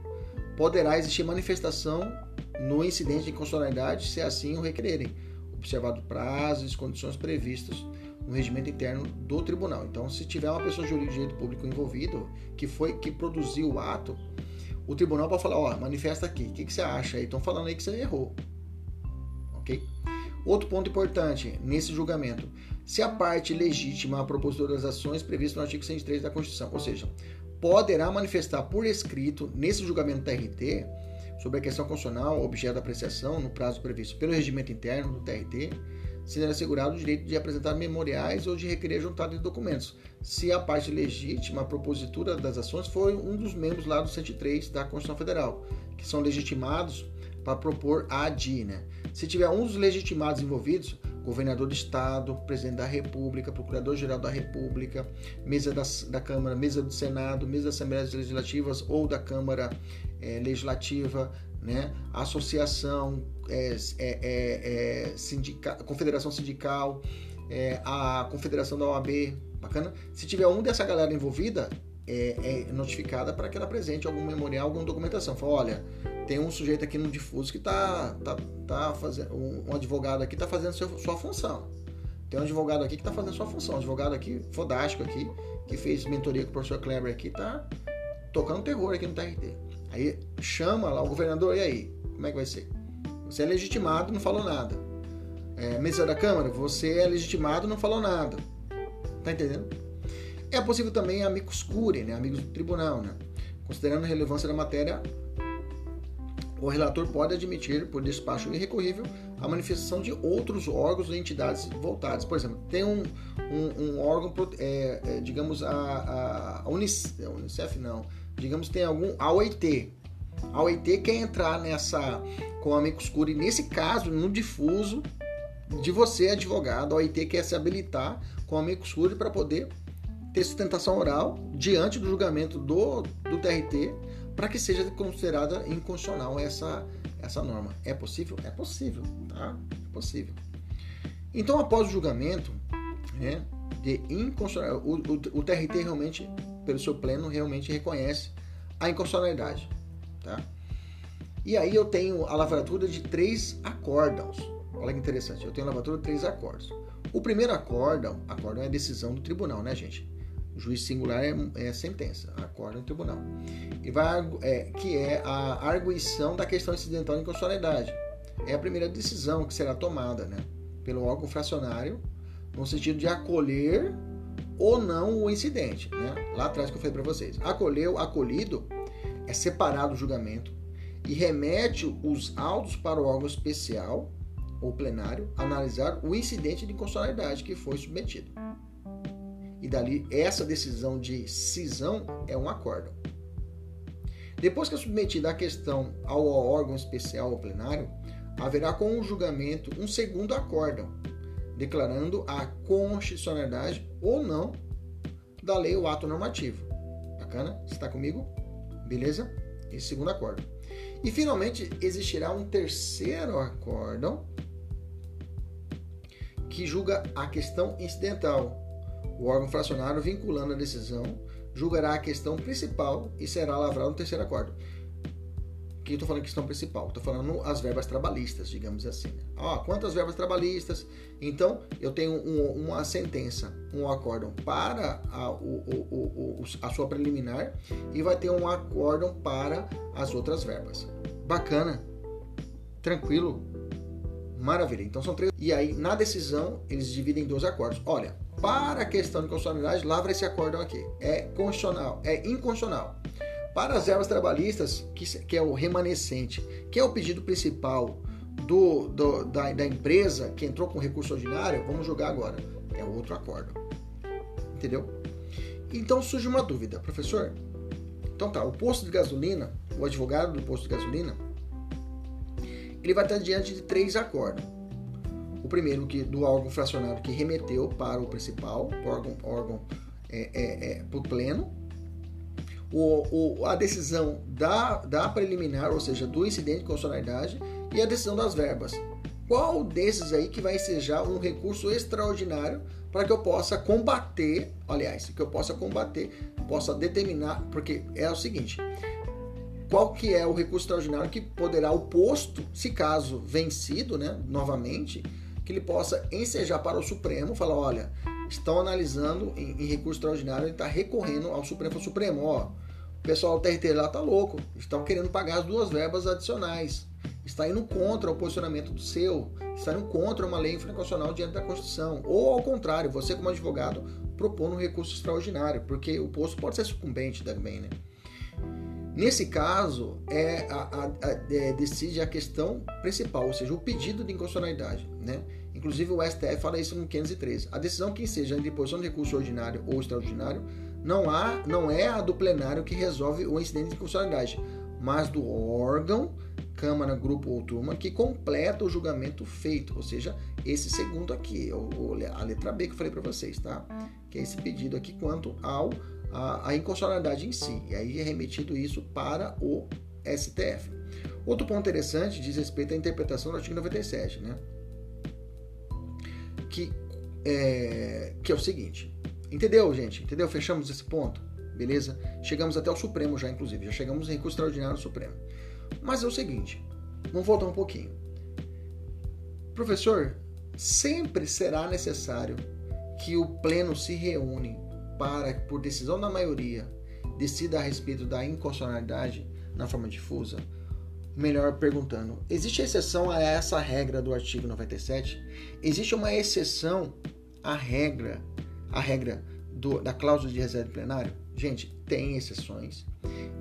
poderá existir manifestação no incidente de inconstitucionalidade se assim o requererem, observado prazos e condições previstas no regimento interno do tribunal. Então, se tiver uma pessoa jurídica de direito público envolvida, que foi que produziu o ato, o tribunal pode falar, ó, manifesta aqui, o que, que você acha? Estão falando aí que você errou. Outro ponto importante nesse julgamento, se a parte legítima a propositura das ações previsto no artigo 103 da Constituição, ou seja, poderá manifestar por escrito nesse julgamento da TRT sobre a questão constitucional, objeto da apreciação no prazo previsto pelo regimento interno do TRT, sendo assegurado o direito de apresentar memoriais ou de requerer juntado de documentos, se a parte legítima, a propositura das ações, foi um dos membros lá do 103 da Constituição Federal, que são legitimados para propor a ADI. Né? Se tiver um dos legitimados envolvidos, governador do Estado, presidente da República, procurador-geral da República, mesa da, da, Câmara, mesa do Senado, mesa das Assembleias Legislativas ou da Câmara é, Legislativa, né? associação, é, é, sindica, confederação sindical, a confederação da OAB, bacana? Se tiver um dessa galera envolvida, é, é notificada para que ela apresente algum memorial, alguma documentação. Fala, olha, tem um sujeito aqui no difuso que está tá, tá fazendo, um, advogado aqui está fazendo sua, sua função. Tem um advogado aqui que está fazendo sua função. Um advogado aqui, fodástico aqui, que fez mentoria com o professor Kleber aqui, está tocando terror aqui no TRT. Aí chama lá o governador, e aí? Como é que vai ser? Você é legitimado, não falou nada. É, mesa da Câmara, você é legitimado, não falou nada. Tá entendendo? É possível também amigos curi, né? amigos do tribunal. Né? Considerando a relevância da matéria, o relator pode admitir, por despacho irrecorrível, a manifestação de outros órgãos ou entidades voltadas. Por exemplo, tem um, um, um órgão, é, é, digamos, a, a Unicef, Unicef, não, digamos, tem algum, a OIT. A OIT quer entrar nessa, com a amicus nesse caso, no difuso, de você, advogado, a OIT quer se habilitar com a amicus para poder ter sustentação oral diante do julgamento do, do TRT para que seja considerada inconstitucional essa, essa norma. É possível? É possível, tá? É possível. Então, após o julgamento né, de inconstitucional, o, o, o TRT realmente, pelo seu pleno, realmente reconhece a inconstitucionalidade, tá? E aí eu tenho a lavratura de três acórdãos. Olha que interessante, eu tenho a lavratura de três acordos. O primeiro acórdão, acórdão é decisão do tribunal, né, gente? O juiz singular é, é sentença, acorda no tribunal. E vai, é, que é a arguição da questão incidental de inconstitucionalidade. É a primeira decisão que será tomada né, pelo órgão fracionário, no sentido de acolher ou não o incidente. Né? Lá atrás que eu falei para vocês. Acolheu, acolhido, é separado o julgamento e remete os autos para o órgão especial ou plenário analisar o incidente de inconstitucionalidade que foi submetido. E dali, essa decisão de cisão é um acórdão. Depois que é submetida a questão ao órgão especial ou plenário, haverá com o julgamento um segundo acórdão, declarando a constitucionalidade ou não da lei ou ato normativo. Bacana? Você está comigo? Beleza? Esse segundo acórdão. E finalmente existirá um terceiro acórdão que julga a questão incidental, o órgão fracionário, vinculando a decisão, julgará a questão principal e será lavrado no terceiro acordo. Aqui eu estou falando questão principal, estou falando as verbas trabalhistas, digamos assim. Ah, quantas verbas trabalhistas? Então, eu tenho um, uma sentença, um acórdão para a, o, o, o, a sua preliminar e vai ter um acórdão para as outras verbas. Bacana, tranquilo, Maravilha. Então são três. E aí, na decisão, eles dividem em dois acordos. Olha, para a questão de constitucionalidade, lavra esse acórdão aqui. É constitucional, é inconstitucional. Para as verbas trabalhistas, que, que é o remanescente, que é o pedido principal do, do da, da, empresa que entrou com recurso ordinário, vamos jogar agora. É outro acordo. Entendeu? Então surge uma dúvida, professor. Então tá, o posto de gasolina, o advogado do posto de gasolina, ele vai estar diante de três acordos. O primeiro que do órgão fracionário que remeteu para o principal, órgão, órgão é, é, é, para o pleno, o, o, a decisão da, da preliminar, ou seja, do incidente de constitucionalidade, e a decisão das verbas. Qual desses aí que vai ensejar um recurso extraordinário para que eu possa combater, aliás, que eu possa combater, possa determinar, porque é o seguinte, qual que é o recurso extraordinário que poderá o posto, se caso vencido, né, novamente, que ele possa ensejar para o Supremo, falar, olha, estão analisando em, em recurso extraordinário, ele está recorrendo ao Supremo, o Supremo, ó, o pessoal do TRT lá tá louco, estão querendo pagar as duas verbas adicionais, está indo contra o posicionamento do seu, está indo contra uma lei infraconstitucional diante da Constituição, ou ao contrário, você como advogado propõe um recurso extraordinário, porque o posto pode ser sucumbente também, né? Nesse caso, é, a, a, a, é, decide a questão principal, ou seja, o pedido de inconstitucionalidade. Né? Inclusive, o STF fala isso no 513. A decisão que seja de posição de recurso ordinário ou extraordinário não, há, não é a do plenário que resolve o incidente de inconstitucionalidade, mas do órgão, Câmara, Grupo ou Turma que completa o julgamento feito, ou seja, esse segundo aqui, a letra B que eu falei para vocês, tá? Que é esse pedido aqui quanto ao a, a inconstitucionalidade em si. E aí é remetido isso para o STF. Outro ponto interessante diz respeito à interpretação do artigo 97, né? Que é, que é o seguinte. Entendeu, gente? Entendeu? Fechamos esse ponto? Beleza? Chegamos até o Supremo já, inclusive. Já chegamos em recurso extraordinário no Supremo. Mas é o seguinte. Vamos voltar um pouquinho. Professor, sempre será necessário que o Pleno se reúne para, por decisão da maioria, decida a respeito da inconstitucionalidade na forma difusa? Melhor perguntando, existe exceção a essa regra do artigo 97? Existe uma exceção à regra, à regra do, da cláusula de reserva plenário? Gente, tem exceções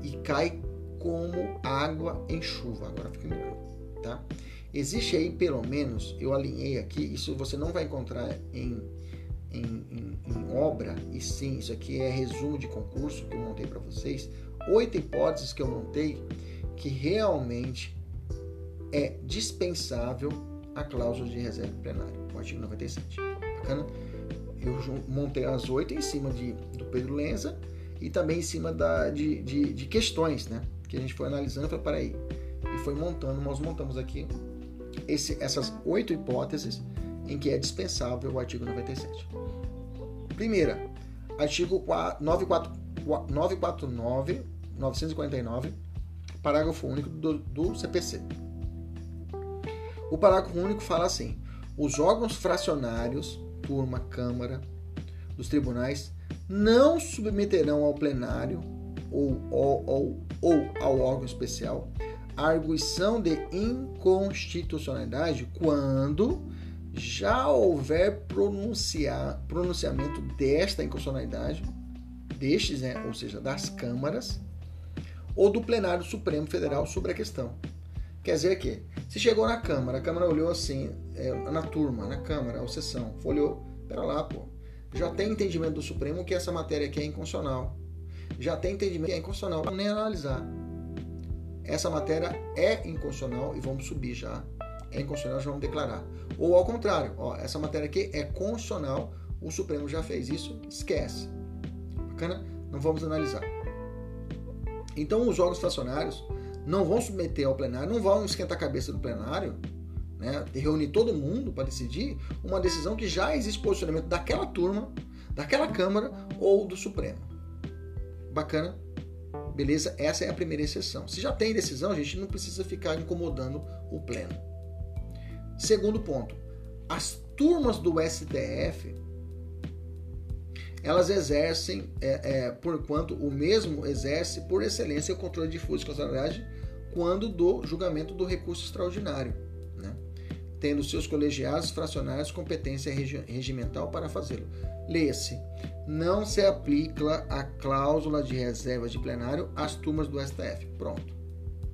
e cai como água em chuva. Agora fica melhor, tá? Existe aí pelo menos, eu alinhei aqui, isso você não vai encontrar em em, em, em, obra, e sim, isso aqui é resumo de concurso que eu montei para vocês, oito hipóteses que eu montei que realmente é dispensável a cláusula de reserva plenária, o artigo 97. Bacana? Eu montei as oito em cima de, do Pedro Lenza e também em cima da, de, de, de questões, né? Que a gente foi analisando e falou, peraí, e foi montando, nós montamos aqui esse, essas oito hipóteses em que é dispensável o artigo 97. Primeira, artigo 949, 949, parágrafo único do, do CPC. O parágrafo único fala assim: os órgãos fracionários, turma, Câmara, dos tribunais, não submeterão ao plenário ou, ou, ou, ou ao órgão especial a arguição de inconstitucionalidade quando já houver pronunciar, pronunciamento desta inconstitucionalidade, destes, né, ou seja, das câmaras, ou do plenário Supremo Federal sobre a questão. Quer dizer que, se chegou na Câmara, a Câmara olhou assim, é, na turma, na Câmara, ou sessão, olhou, pera lá, pô, já tem entendimento do Supremo que essa matéria aqui é inconstitucional. Já tem entendimento que é inconstitucional, não nem analisar. Essa matéria é inconstitucional e vamos subir já é inconstitucional, já vamos declarar. Ou ao contrário, ó, essa matéria aqui é constitucional, o Supremo já fez isso, esquece. Bacana? Não vamos analisar. Então, os órgãos fracionários não vão submeter ao plenário, não vão esquentar a cabeça do plenário, né, reunir todo mundo para decidir uma decisão que já existe posicionamento daquela turma, daquela Câmara ou do Supremo. Bacana? Beleza? Essa é a primeira exceção. Se já tem decisão, a gente não precisa ficar incomodando o pleno. Segundo ponto, as turmas do STF elas exercem, é, é, por quanto o mesmo exerce por excelência o controle difuso de constitucionalidade quando do julgamento do recurso extraordinário. Né? tendo seus colegiados fracionários competência regimental para fazê-lo. Leia-se: não se aplica a cláusula de reserva de plenário às turmas do STF. Pronto.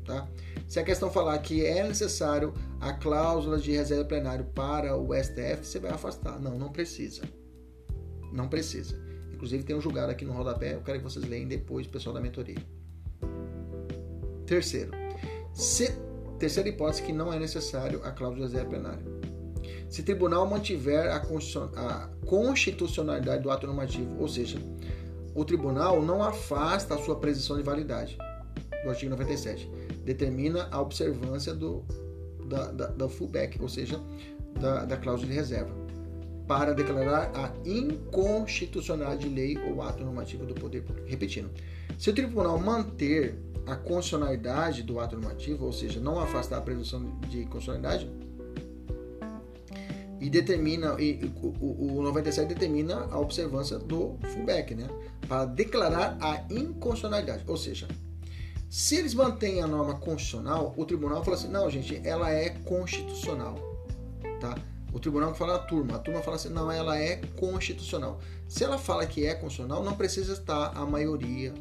Tá? Se a questão falar que é necessário a cláusula de reserva plenário para o STF, você vai afastar. Não, não precisa. Não precisa. Inclusive tem um julgado aqui no rodapé, eu quero que vocês leiam depois, pessoal da mentoria. Terceiro, se, terceira hipótese que não é necessário a cláusula reserva plenária. Se o tribunal mantiver a constitucionalidade do ato normativo, ou seja, o tribunal não afasta a sua presunção de validade, do artigo 97, determina a observância do, da, da fullback, ou seja, da, da cláusula de reserva, para declarar a inconstitucionalidade de lei ou ato normativo do poder público. Repetindo, se o tribunal manter a constitucionalidade do ato normativo, ou seja, não afastar a presunção de constitucionalidade, e determina, e, o, o 97 determina a observância do fullback, né? Para declarar a inconstitucionalidade. Ou seja, se eles mantêm a norma constitucional, o tribunal fala assim: não, gente, ela é constitucional. Tá? O tribunal fala a turma, a turma fala assim: não, ela é constitucional. Se ela fala que é constitucional, não precisa estar a maioria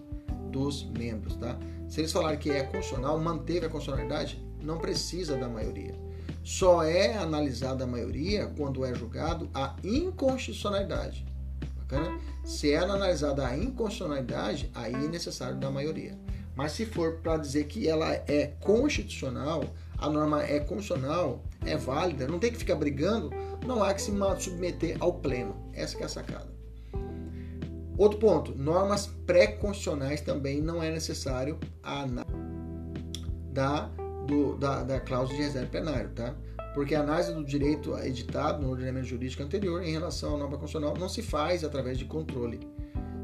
dos membros. Tá? Se eles falarem que é constitucional, manteve a constitucionalidade, não precisa da maioria. Só é analisada a maioria quando é julgado a inconstitucionalidade. Bacana? Se é analisada a inconstitucionalidade, aí é necessário da maioria. Mas se for para dizer que ela é constitucional, a norma é constitucional, é válida, não tem que ficar brigando, não há que se submeter ao pleno. Essa é a sacada. Outro ponto, normas pré-constitucionais também não é necessário a da do, da, da cláusula de reserva plenário, tá? Porque a análise do direito editado no ordenamento jurídico anterior em relação à norma constitucional não se faz através de controle,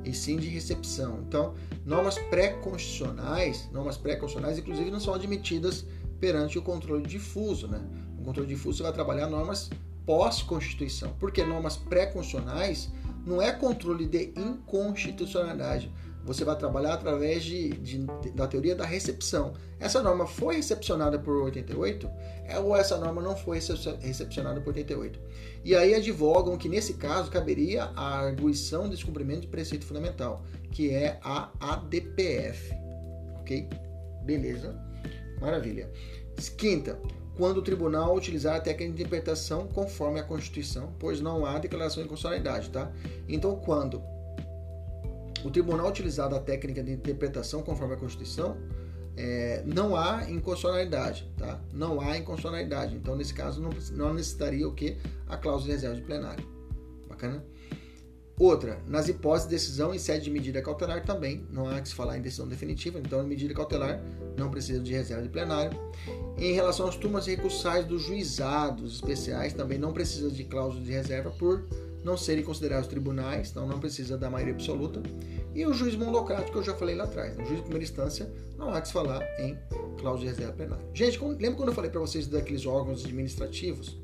e sim de recepção. Então, normas pré-constitucionais, normas pré-constitucionais, inclusive, não são admitidas perante o controle difuso, né? No controle difuso vai trabalhar normas pós-constituição, porque normas pré-constitucionais não é controle de inconstitucionalidade você vai trabalhar através de, de, da teoria da recepção. Essa norma foi recepcionada por 88 é, ou essa norma não foi recepcionada por 88? E aí advogam que nesse caso caberia a arguição de descumprimento de preceito fundamental, que é a ADPF. Ok? Beleza? Maravilha. Quinta, quando o tribunal utilizar a técnica de interpretação conforme a Constituição, pois não há declaração de constitucionalidade, tá? Então, quando o tribunal utilizado a técnica de interpretação conforme a Constituição, é, não há inconstitucionalidade, tá? Não há inconstitucionalidade. Então, nesse caso, não, não necessitaria o que? A cláusula de reserva de plenário. Bacana? Outra, nas hipóteses de decisão em sede de medida cautelar também, não há que se falar em decisão definitiva, então medida cautelar não precisa de reserva de plenário. Em relação às turmas recursais dos juizados especiais, também não precisa de cláusula de reserva por não serem considerados tribunais, então não precisa da maioria absoluta. E o juiz monocrático, que eu já falei lá atrás, né? o juiz de primeira instância, não há que se falar em cláusula de reserva plenária. Gente, lembra quando eu falei para vocês daqueles órgãos administrativos,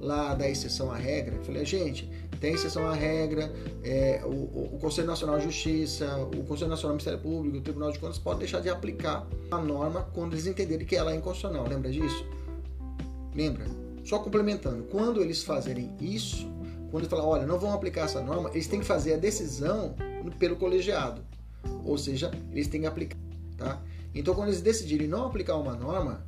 lá da exceção à regra? Eu falei, gente, tem exceção à regra, é, o, o, Conselho Nacional de Justiça, o Conselho Nacional do Ministério Público, o Tribunal de Contas podem deixar de aplicar a norma quando eles entenderem que ela é inconstitucional. Lembra disso? Lembra? Só complementando, quando eles fazerem isso, quando ele fala, olha, não vão aplicar essa norma, eles têm que fazer a decisão pelo colegiado. Ou seja, eles têm que aplicar. Tá? Então, quando eles decidirem não aplicar uma norma,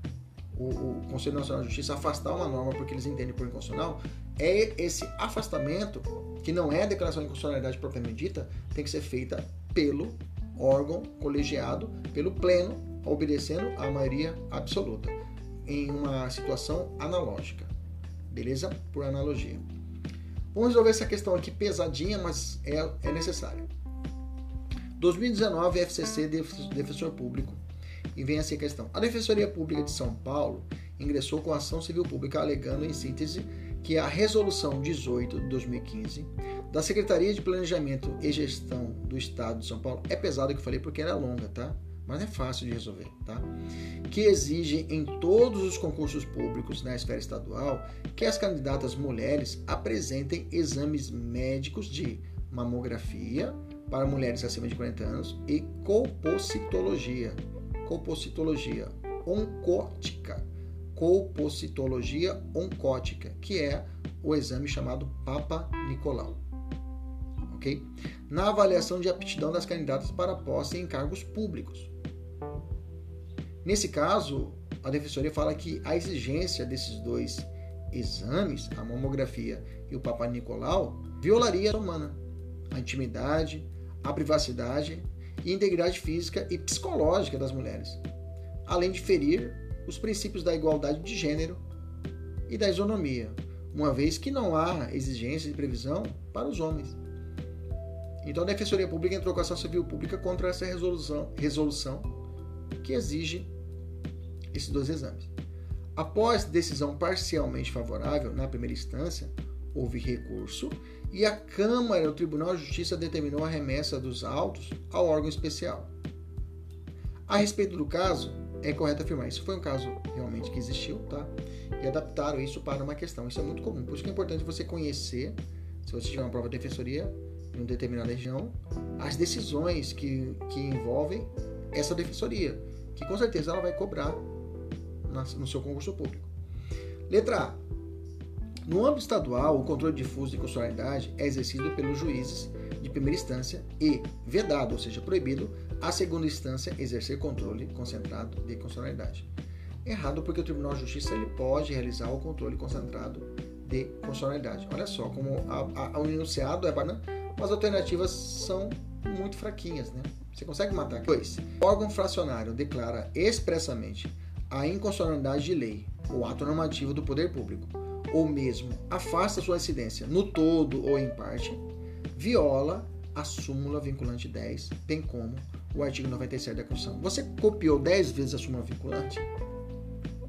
o, o Conselho Nacional de Justiça afastar uma norma porque eles entendem por inconstitucional, é esse afastamento, que não é a declaração de inconstitucionalidade propriamente dita, tem que ser feita pelo órgão colegiado, pelo pleno, obedecendo à maioria absoluta, em uma situação analógica. Beleza? Por analogia. Vamos resolver essa questão aqui pesadinha, mas é, é necessária. 2019, FCC, Defensor Público. E vem assim a questão. A Defensoria Pública de São Paulo ingressou com ação civil pública alegando, em síntese, que a Resolução 18 de 2015 da Secretaria de Planejamento e Gestão do Estado de São Paulo é pesada que eu falei porque era longa, tá? mas é fácil de resolver, tá? Que exige em todos os concursos públicos na esfera estadual que as candidatas mulheres apresentem exames médicos de mamografia para mulheres acima de 40 anos e colpocitologia, colpocitologia oncótica, colpocitologia oncótica, que é o exame chamado Papa Nicolau. Ok? Na avaliação de aptidão das candidatas para posse em cargos públicos. Nesse caso, a defensoria fala que a exigência desses dois exames, a mamografia e o Papa Nicolau, violaria a humana, a intimidade, a privacidade e integridade física e psicológica das mulheres, além de ferir os princípios da igualdade de gênero e da isonomia, uma vez que não há exigência de previsão para os homens. Então a Defensoria Pública entrou com ação civil pública contra essa resolução, resolução que exige esses dois exames. Após decisão parcialmente favorável na primeira instância, houve recurso e a Câmara do Tribunal de Justiça determinou a remessa dos autos ao órgão especial. A respeito do caso, é correto afirmar, isso foi um caso realmente que existiu, tá? E adaptaram isso para uma questão. Isso é muito comum. Por isso que é importante você conhecer, se você tiver uma prova de defensoria em uma determinada região, as decisões que, que envolvem essa defensoria, que com certeza ela vai cobrar no seu concurso público. Letra A. No âmbito estadual, o controle difuso de constitucionalidade é exercido pelos juízes de primeira instância e vedado, ou seja, proibido, a segunda instância exercer controle concentrado de constitucionalidade. Errado porque o Tribunal de Justiça ele pode realizar o controle concentrado de constitucionalidade. Olha só, como a, a, o enunciado é banana, as alternativas são muito fraquinhas, né? Você consegue matar. 2. O órgão fracionário declara expressamente a inconstitucionalidade de lei ou ato normativo do poder público, ou mesmo afasta sua incidência no todo ou em parte, viola a súmula vinculante 10, bem como o artigo 97 da Constituição. Você copiou 10 vezes a súmula vinculante?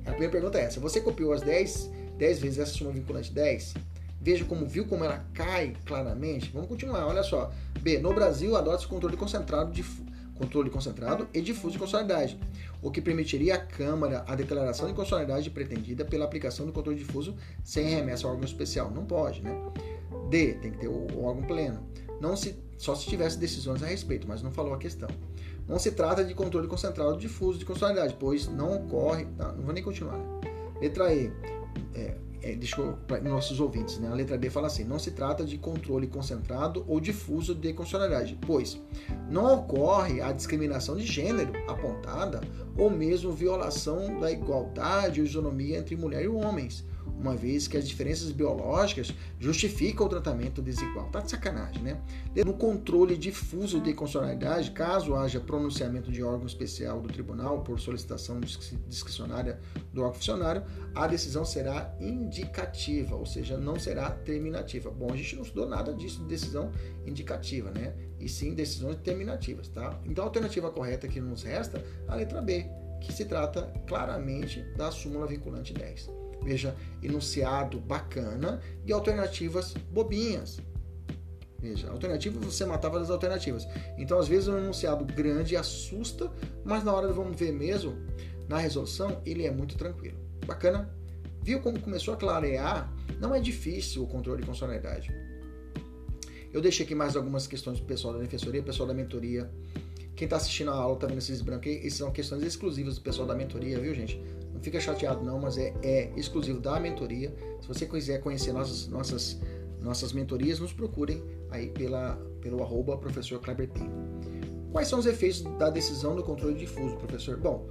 A primeira pergunta é essa. Você copiou as 10, 10 vezes essa súmula vinculante 10? Veja como viu como ela cai claramente. Vamos continuar, olha só. B. No Brasil, adota-se controle concentrado de controle concentrado e difuso de constitucionalidade, o que permitiria à Câmara a declaração de constitucionalidade pretendida pela aplicação do controle difuso sem remessa ao órgão especial. Não pode, né? D, tem que ter o, órgão pleno. Não se, só se tivesse decisões a respeito, mas não falou a questão. Não se trata de controle concentrado difuso de constitucionalidade, pois não ocorre. Tá, não vou nem continuar. Né? Letra E. É, é, deixou para nossos ouvintes, né? A letra D fala assim: não se trata de controle concentrado ou difuso de constitucionalidade, pois não ocorre a discriminação de gênero apontada ou mesmo violação da igualdade ou isonomia entre mulher e homens, uma vez que as diferenças biológicas justificam o tratamento desigual. Tá de sacanagem, né? No controle difuso de constitucionalidade, caso haja pronunciamento de órgão especial do tribunal por solicitação discricionária do órgão funcionário, a decisão será indicativa, ou seja, não será terminativa. Bom, a gente não estudou nada disso de decisão indicativa, né? E sim decisões terminativas, tá? Então a alternativa correta que nos resta, a letra B, que se trata claramente da súmula vinculante 10. Veja, enunciado bacana e alternativas bobinhas. Veja, alternativa você matava as alternativas. Então, às vezes, um enunciado grande assusta, mas na hora de vamos ver mesmo, na resolução, ele é muito tranquilo. Bacana? Viu como começou a clarear? Não é difícil o controle de constitucionalidade. Eu deixei aqui mais algumas questões do pessoal da defensoria, pessoal da mentoria. Quem está assistindo a aula está vendo esses brancos essas são questões exclusivas do pessoal da mentoria, viu, gente? Não fica chateado não, mas é, é exclusivo da mentoria. Se você quiser conhecer nossas, nossas, nossas mentorias, nos procurem aí pela, pelo arroba professor Kleber Pinho. Quais são os efeitos da decisão do controle difuso, professor? Bom,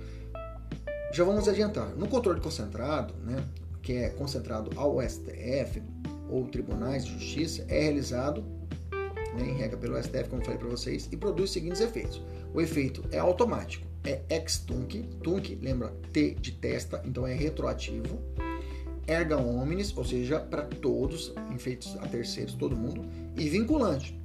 já vamos adiantar. No controle concentrado, né, que é concentrado ao STF ou tribunais de justiça, é realizado né, em regra pelo STF, como falei para vocês, e produz os seguintes efeitos. O efeito é automático é ex-tunc, tunc, lembra T de testa, então é retroativo. Erga omnes, ou seja, para todos, efeitos a terceiros, todo mundo, e vinculante,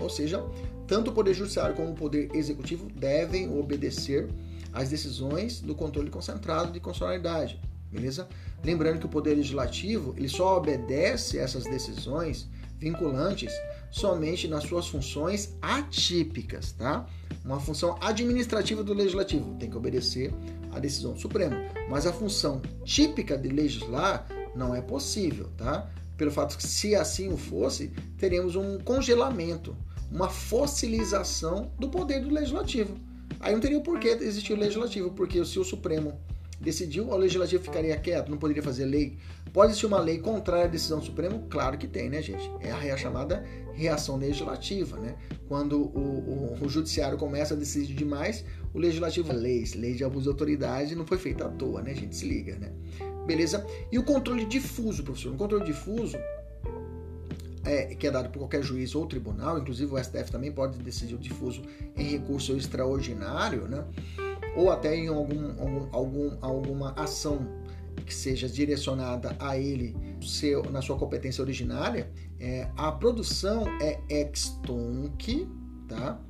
ou seja, tanto o Poder Judiciário como o Poder Executivo devem obedecer às decisões do controle concentrado de constitucionalidade, beleza? Lembrando que o Poder Legislativo ele só obedece essas decisões vinculantes somente nas suas funções atípicas, tá? Uma função administrativa do legislativo tem que obedecer à decisão suprema, mas a função típica de legislar não é possível, tá? Pelo fato que se assim o fosse, teríamos um congelamento, uma fossilização do poder do legislativo. Aí não teria o porquê existir o legislativo, porque se o Supremo decidiu, o legislativo ficaria quieto, não poderia fazer lei. Pode existir uma lei contrária à decisão do Supremo? Claro que tem, né, gente? É a chamada reação legislativa, né? Quando o, o, o judiciário começa a decidir demais, o legislativo leis, lei de abuso de autoridade não foi feita à toa, né, gente? Se liga, né? Beleza? E o controle difuso, professor? O controle difuso é, que é dado por qualquer juiz ou tribunal, inclusive o STF também pode decidir o difuso em recurso extraordinário, né? Ou até em algum, algum, algum, alguma ação que seja direcionada a ele seu, na sua competência originária, é, a produção é ex tunc, tá?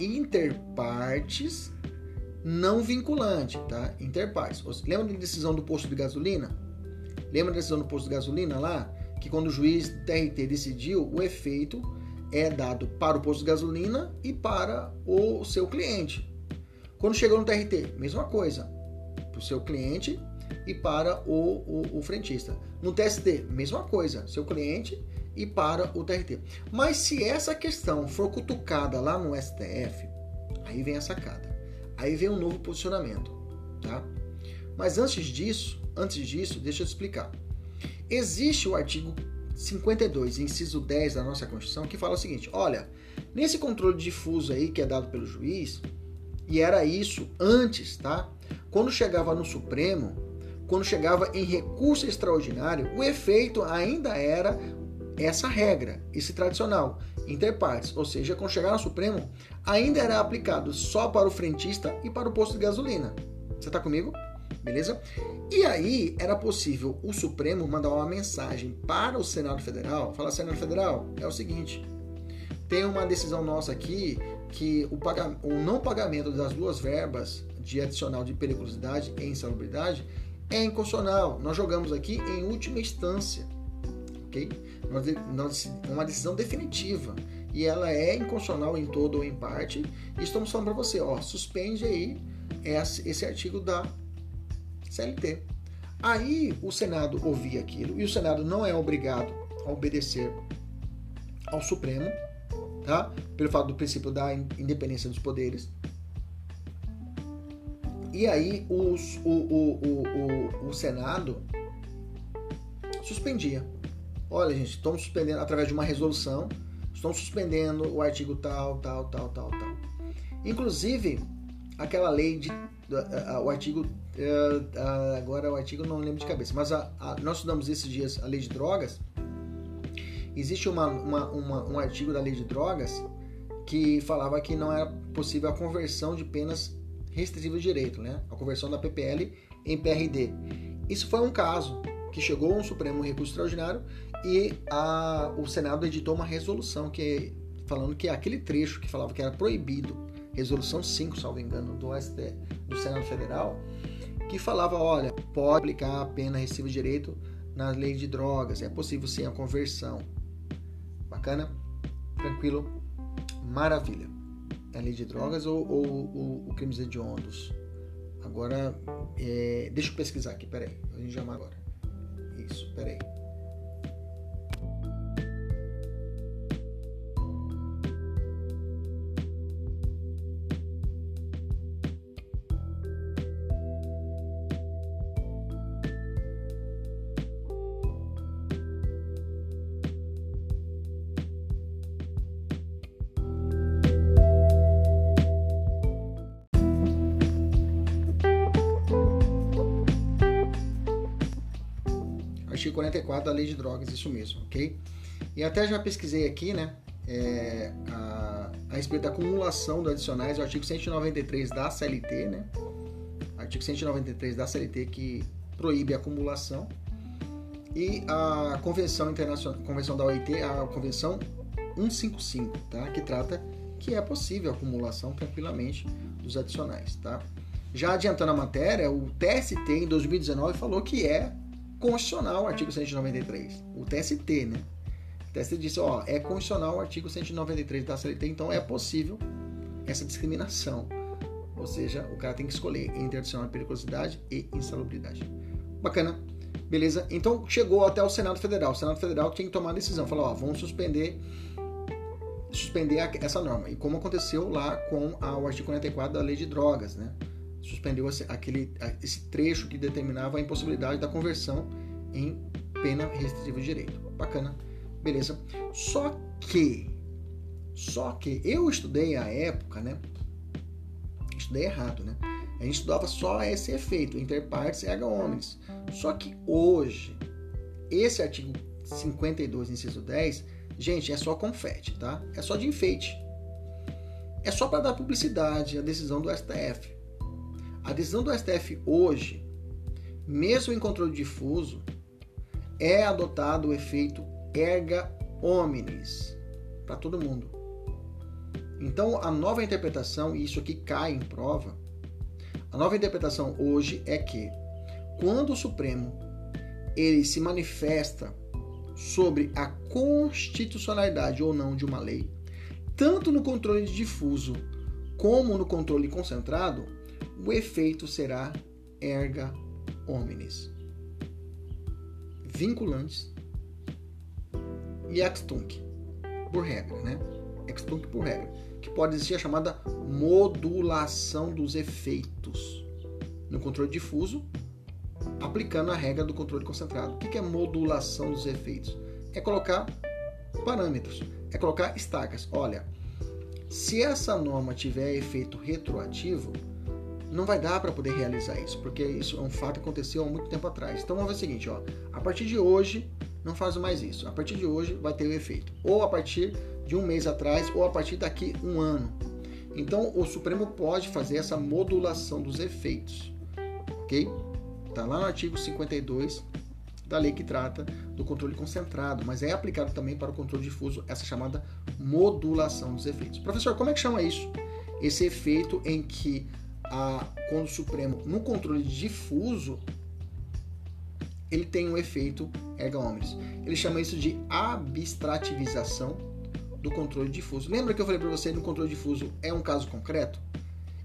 interpartes não vinculante, tá? Interpartes. Lembra da decisão do posto de gasolina? Lembra da decisão do posto de gasolina lá? que quando o juiz TRT decidiu, o efeito é dado para o posto de gasolina e para o seu cliente. Quando chegou no TRT, mesma coisa, para o seu cliente e para o, o, o, frentista. No TST, mesma coisa, seu cliente e para o TRT. Mas se essa questão for cutucada lá no STF, aí vem a sacada. Aí vem um novo posicionamento, tá? Mas antes disso, antes disso, deixa eu te explicar. Existe o artigo 52, inciso 10 da nossa Constituição, que fala o seguinte: olha, nesse controle difuso aí que é dado pelo juiz, e era isso antes, tá? Quando chegava no Supremo, quando chegava em recurso extraordinário, o efeito ainda era essa regra, esse tradicional, interpartes, ou seja, quando chegar no Supremo, ainda era aplicado só para o frentista e para o posto de gasolina. Você está comigo? beleza? E aí era possível o Supremo mandar uma mensagem para o Senado Federal, falar Senado Federal, é o seguinte, tem uma decisão nossa aqui que o, o não pagamento das duas verbas de adicional de periculosidade e insalubridade é inconstitucional. Nós jogamos aqui em última instância, ok? Uma decisão definitiva e ela é inconstitucional em todo ou em parte. E estamos falando para você, ó, suspende aí esse, esse artigo da CLT. Aí o Senado ouvia aquilo e o Senado não é obrigado a obedecer ao Supremo, tá? Pelo fato do princípio da independência dos poderes. E aí os, o, o, o, o, Senado suspendia. Olha, gente, estamos suspendendo através de uma resolução, estão suspendendo o artigo tal, tal, tal, tal, tal. Inclusive, aquela lei de o artigo agora o artigo não lembro de cabeça, mas a, a, nós estudamos esses dias a lei de drogas. Existe uma, uma, uma, um artigo da lei de drogas que falava que não era possível a conversão de penas restritivas de direito, né? A conversão da PPL em PRD. Isso foi um caso que chegou a um Supremo Recurso Extraordinário e a, o Senado editou uma resolução que falando que aquele trecho que falava que era proibido resolução 5, salvo engano, do, ST, do Senado Federal, que falava, olha, pode aplicar a pena recibo de direito na lei de drogas, é possível sim a conversão. Bacana? Tranquilo? Maravilha. É a lei de drogas ou, ou, ou o crimes hediondos? Agora, é, deixa eu pesquisar aqui, peraí. A gente chama agora. Isso, peraí. 44 da Lei de Drogas, isso mesmo, ok? E até já pesquisei aqui, né, é, a, a respeito da acumulação dos adicionais, o artigo 193 da CLT, né? Artigo 193 da CLT que proíbe a acumulação. E a Convenção Internacional, Convenção da OIT, a Convenção 155, tá? Que trata que é possível a acumulação tranquilamente dos adicionais, tá? Já adiantando a matéria, o TST em 2019 falou que é constitucional o artigo 193, o TST, né? O TST disse, ó, é constitucional o artigo 193 da CLT, então é possível essa discriminação. Ou seja, o cara tem que escolher entre adicional periculosidade e insalubridade. Bacana. Beleza? Então chegou até o Senado Federal. O Senado Federal tinha que tomar a decisão, falou, ó, vamos suspender suspender essa norma. E como aconteceu lá com a, o artigo 44 da Lei de Drogas, né? Suspendeu aquele, esse trecho que determinava a impossibilidade da conversão em pena restritiva de direito. Bacana, beleza. Só que, só que eu estudei a época, né? Estudei errado, né? A gente estudava só esse efeito, inter partes e erga omnes. Só que hoje, esse artigo 52, inciso 10, gente, é só confete, tá? É só de enfeite. É só para dar publicidade à decisão do STF. A decisão do STF hoje, mesmo em controle difuso, é adotado o efeito erga omnes para todo mundo. Então, a nova interpretação, e isso aqui cai em prova, a nova interpretação hoje é que quando o Supremo ele se manifesta sobre a constitucionalidade ou não de uma lei, tanto no controle difuso como no controle concentrado, o efeito será erga omnes. Vinculantes e extunc, por regra, né? Extunc por regra, que pode existir a chamada modulação dos efeitos no controle difuso, aplicando a regra do controle concentrado. O que é modulação dos efeitos? É colocar parâmetros, é colocar estacas. Olha, se essa norma tiver efeito retroativo, não vai dar para poder realizar isso, porque isso é um fato que aconteceu há muito tempo atrás. Então vamos ver o seguinte, ó, a partir de hoje não faz mais isso. A partir de hoje vai ter o efeito. Ou a partir de um mês atrás, ou a partir daqui um ano. Então o Supremo pode fazer essa modulação dos efeitos. Ok? Está lá no artigo 52 da lei que trata do controle concentrado, mas é aplicado também para o controle difuso, essa chamada modulação dos efeitos. Professor, como é que chama isso? Esse efeito em que a, quando o Supremo, no controle difuso, ele tem um efeito erga omnes. Ele chama isso de abstrativização do controle difuso. Lembra que eu falei para você no controle difuso é um caso concreto?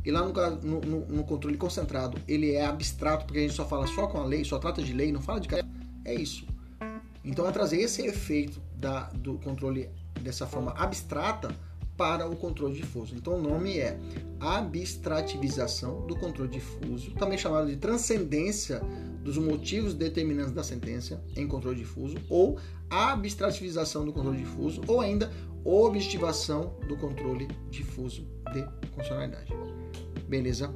E lá no, no, no, controle concentrado ele é abstrato porque a gente só fala só com a lei, só trata de lei, não fala de caso. É isso. Então é trazer esse efeito da, do controle dessa forma abstrata para o controle difuso. Então o nome é abstrativização do controle difuso, também chamado de transcendência dos motivos determinantes da sentença em controle difuso, ou abstrativização do controle difuso, ou ainda objetivação do controle difuso de funcionalidade. Beleza?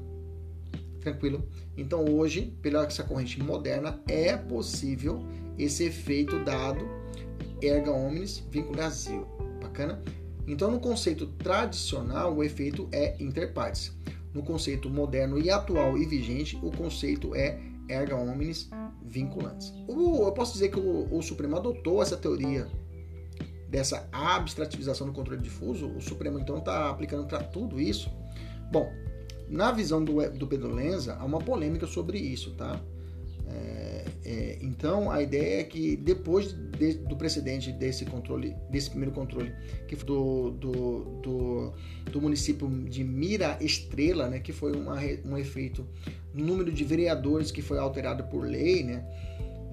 Tranquilo? Então hoje, pela essa corrente moderna, é possível esse efeito dado erga omnes vínculo Brasil. Bacana? Então no conceito tradicional, o efeito é interpartes. No conceito moderno e atual e vigente, o conceito é erga omnes vinculantes. eu posso dizer que o, o Supremo adotou essa teoria dessa abstrativização do controle difuso, o Supremo então está aplicando para tudo isso. Bom, na visão do, do Pedro Lenza, há uma polêmica sobre isso, tá? É, é, então a ideia é que depois de, do precedente desse controle, desse primeiro controle, que do, do, do, do município de Mira Estrela, né, que foi uma, um efeito número de vereadores que foi alterado por lei, né,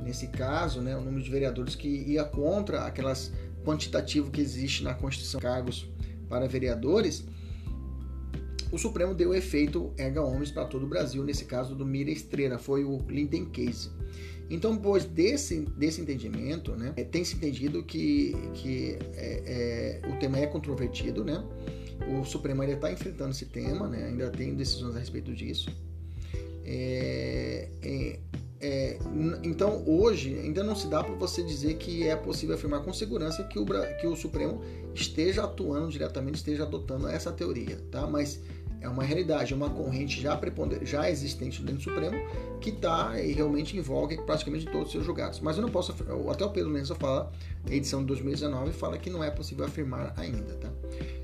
nesse caso, né, o número de vereadores que ia contra aquelas quantitativo que existe na Constituição cargos para vereadores, o Supremo deu efeito erga omnes para todo o Brasil, nesse caso do Mira Estrela, foi o Linden Case. Então, depois desse, desse entendimento, né, é, tem se entendido que, que é, é, o tema é controvertido, né? O Supremo ainda está enfrentando esse tema, né? ainda tem decisões a respeito disso. É, é, é, então, hoje, ainda não se dá para você dizer que é possível afirmar com segurança que o, que o Supremo esteja atuando diretamente, esteja adotando essa teoria, tá? Mas é uma realidade, é uma corrente já, já existente dentro do Supremo que está realmente em voga em praticamente todos os seus julgados. Mas eu não posso, até o Pedro Lenza fala, edição de 2019 fala que não é possível afirmar ainda. Tá?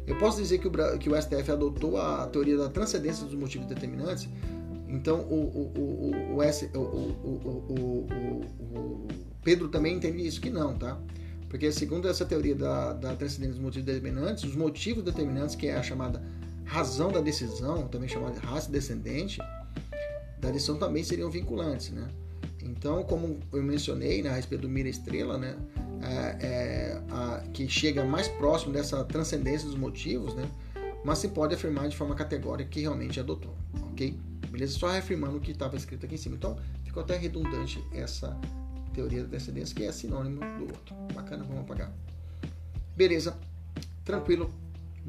Eu posso dizer que o, que o STF adotou a teoria da transcendência dos motivos determinantes, então o, o, o, o, S, o, o, o, Pedro também entende isso que não, tá? Porque segundo essa teoria da, da transcendência dos motivos determinantes, os motivos determinantes, que é a chamada razão da decisão, também chamada de raça descendente, da decisão também seriam vinculantes, né? Então, como eu mencionei né, a respeito do Mira Estrela, né, é, é, a, que chega mais próximo dessa transcendência dos motivos, né, mas se pode afirmar de forma categórica que realmente adotou, ok? Beleza? Só reafirmando o que estava escrito aqui em cima. Então, ficou até redundante essa teoria da descendência, que é sinônimo do outro. Bacana, vamos apagar. Beleza, tranquilo,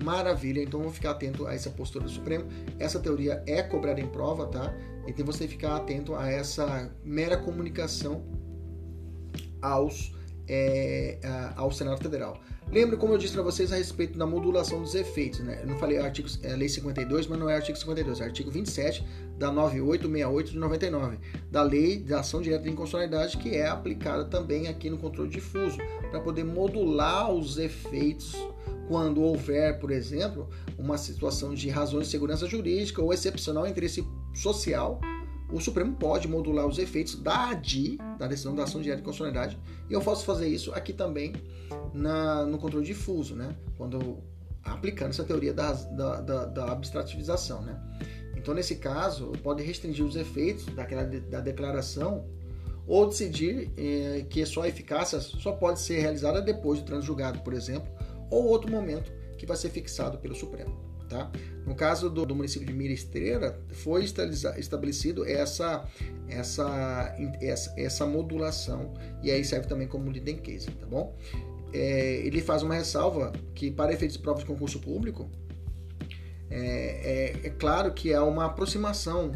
maravilha. Então vamos ficar atento a essa postura do Supremo. Essa teoria é cobrada em prova, tá? Então você ficar atento a essa mera comunicação aos é, ao Senado Federal. Lembro, como eu disse para vocês, a respeito da modulação dos efeitos. Né? Eu não falei artigo, é, Lei 52, mas não é artigo 52, é artigo 27 da 9868 de 99, da Lei de Ação Direta de Inconstitucionalidade, que é aplicada também aqui no controle difuso, para poder modular os efeitos quando houver, por exemplo, uma situação de razões de segurança jurídica ou excepcional interesse social o Supremo pode modular os efeitos da ADI, da decisão da ação direta de constitucionalidade, e eu posso fazer isso aqui também na, no controle difuso, né? quando aplicando essa teoria da, da, da, da abstrativização. Né? Então, nesse caso, pode restringir os efeitos daquela da declaração ou decidir eh, que sua eficácia só pode ser realizada depois do trânsito por exemplo, ou outro momento que vai ser fixado pelo Supremo. Tá? No caso do, do município de Mira Estrela, foi estabelecido essa, essa, essa, essa modulação e aí serve também como leading case, tá bom? É, ele faz uma ressalva que para efeitos prova de concurso público, é, é, é claro que há uma aproximação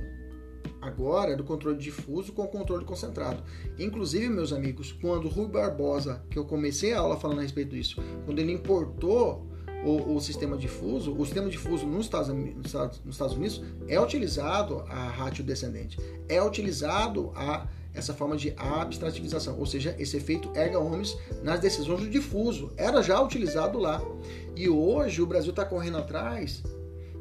agora do controle difuso com o controle concentrado. Inclusive, meus amigos, quando Rui Barbosa, que eu comecei a aula falando a respeito disso, quando ele importou o, o, sistema difuso, o sistema difuso nos Estados, nos Estados Unidos é utilizado a ratio descendente, é utilizado a essa forma de abstrativização, ou seja, esse efeito erga omnes nas decisões do difuso, era já utilizado lá. E hoje o Brasil está correndo atrás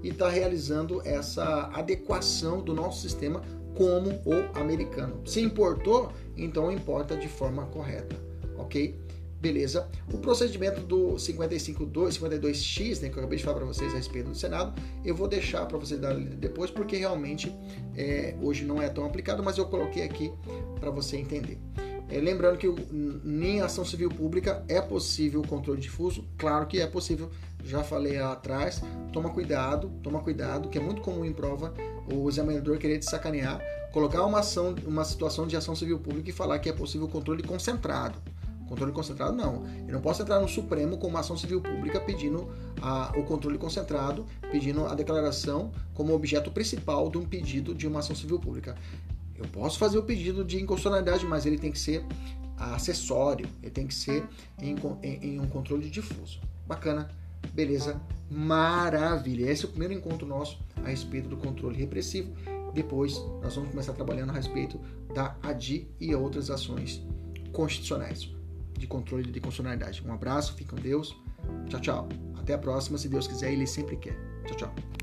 e está realizando essa adequação do nosso sistema como o americano. Se importou, então importa de forma correta, ok? Beleza. O procedimento do 55.2, 52X, né, que eu acabei de falar para vocês a respeito do Senado, eu vou deixar para vocês darem depois, porque realmente é, hoje não é tão aplicado, mas eu coloquei aqui para você entender. É, lembrando que em ação civil pública é possível o controle difuso, claro que é possível, já falei atrás, toma cuidado, toma cuidado, que é muito comum em prova o examinador querer te sacanear, colocar uma ação, uma situação de ação civil pública e falar que é possível controle concentrado. Controle concentrado não. Eu não posso entrar no Supremo com uma ação civil pública pedindo a, o controle concentrado, pedindo a declaração como objeto principal de um pedido de uma ação civil pública. Eu posso fazer o pedido de inconstitucionalidade, mas ele tem que ser acessório, ele tem que ser em, em, em um controle difuso. Bacana, beleza, maravilha. Esse é o primeiro encontro nosso a respeito do controle repressivo. Depois nós vamos começar trabalhando a respeito da ADI e outras ações constitucionais de controle de constitucionalidade. Um abraço, fique com Deus. Tchau, tchau. Até a próxima, se Deus quiser, Ele sempre quer. Tchau, tchau.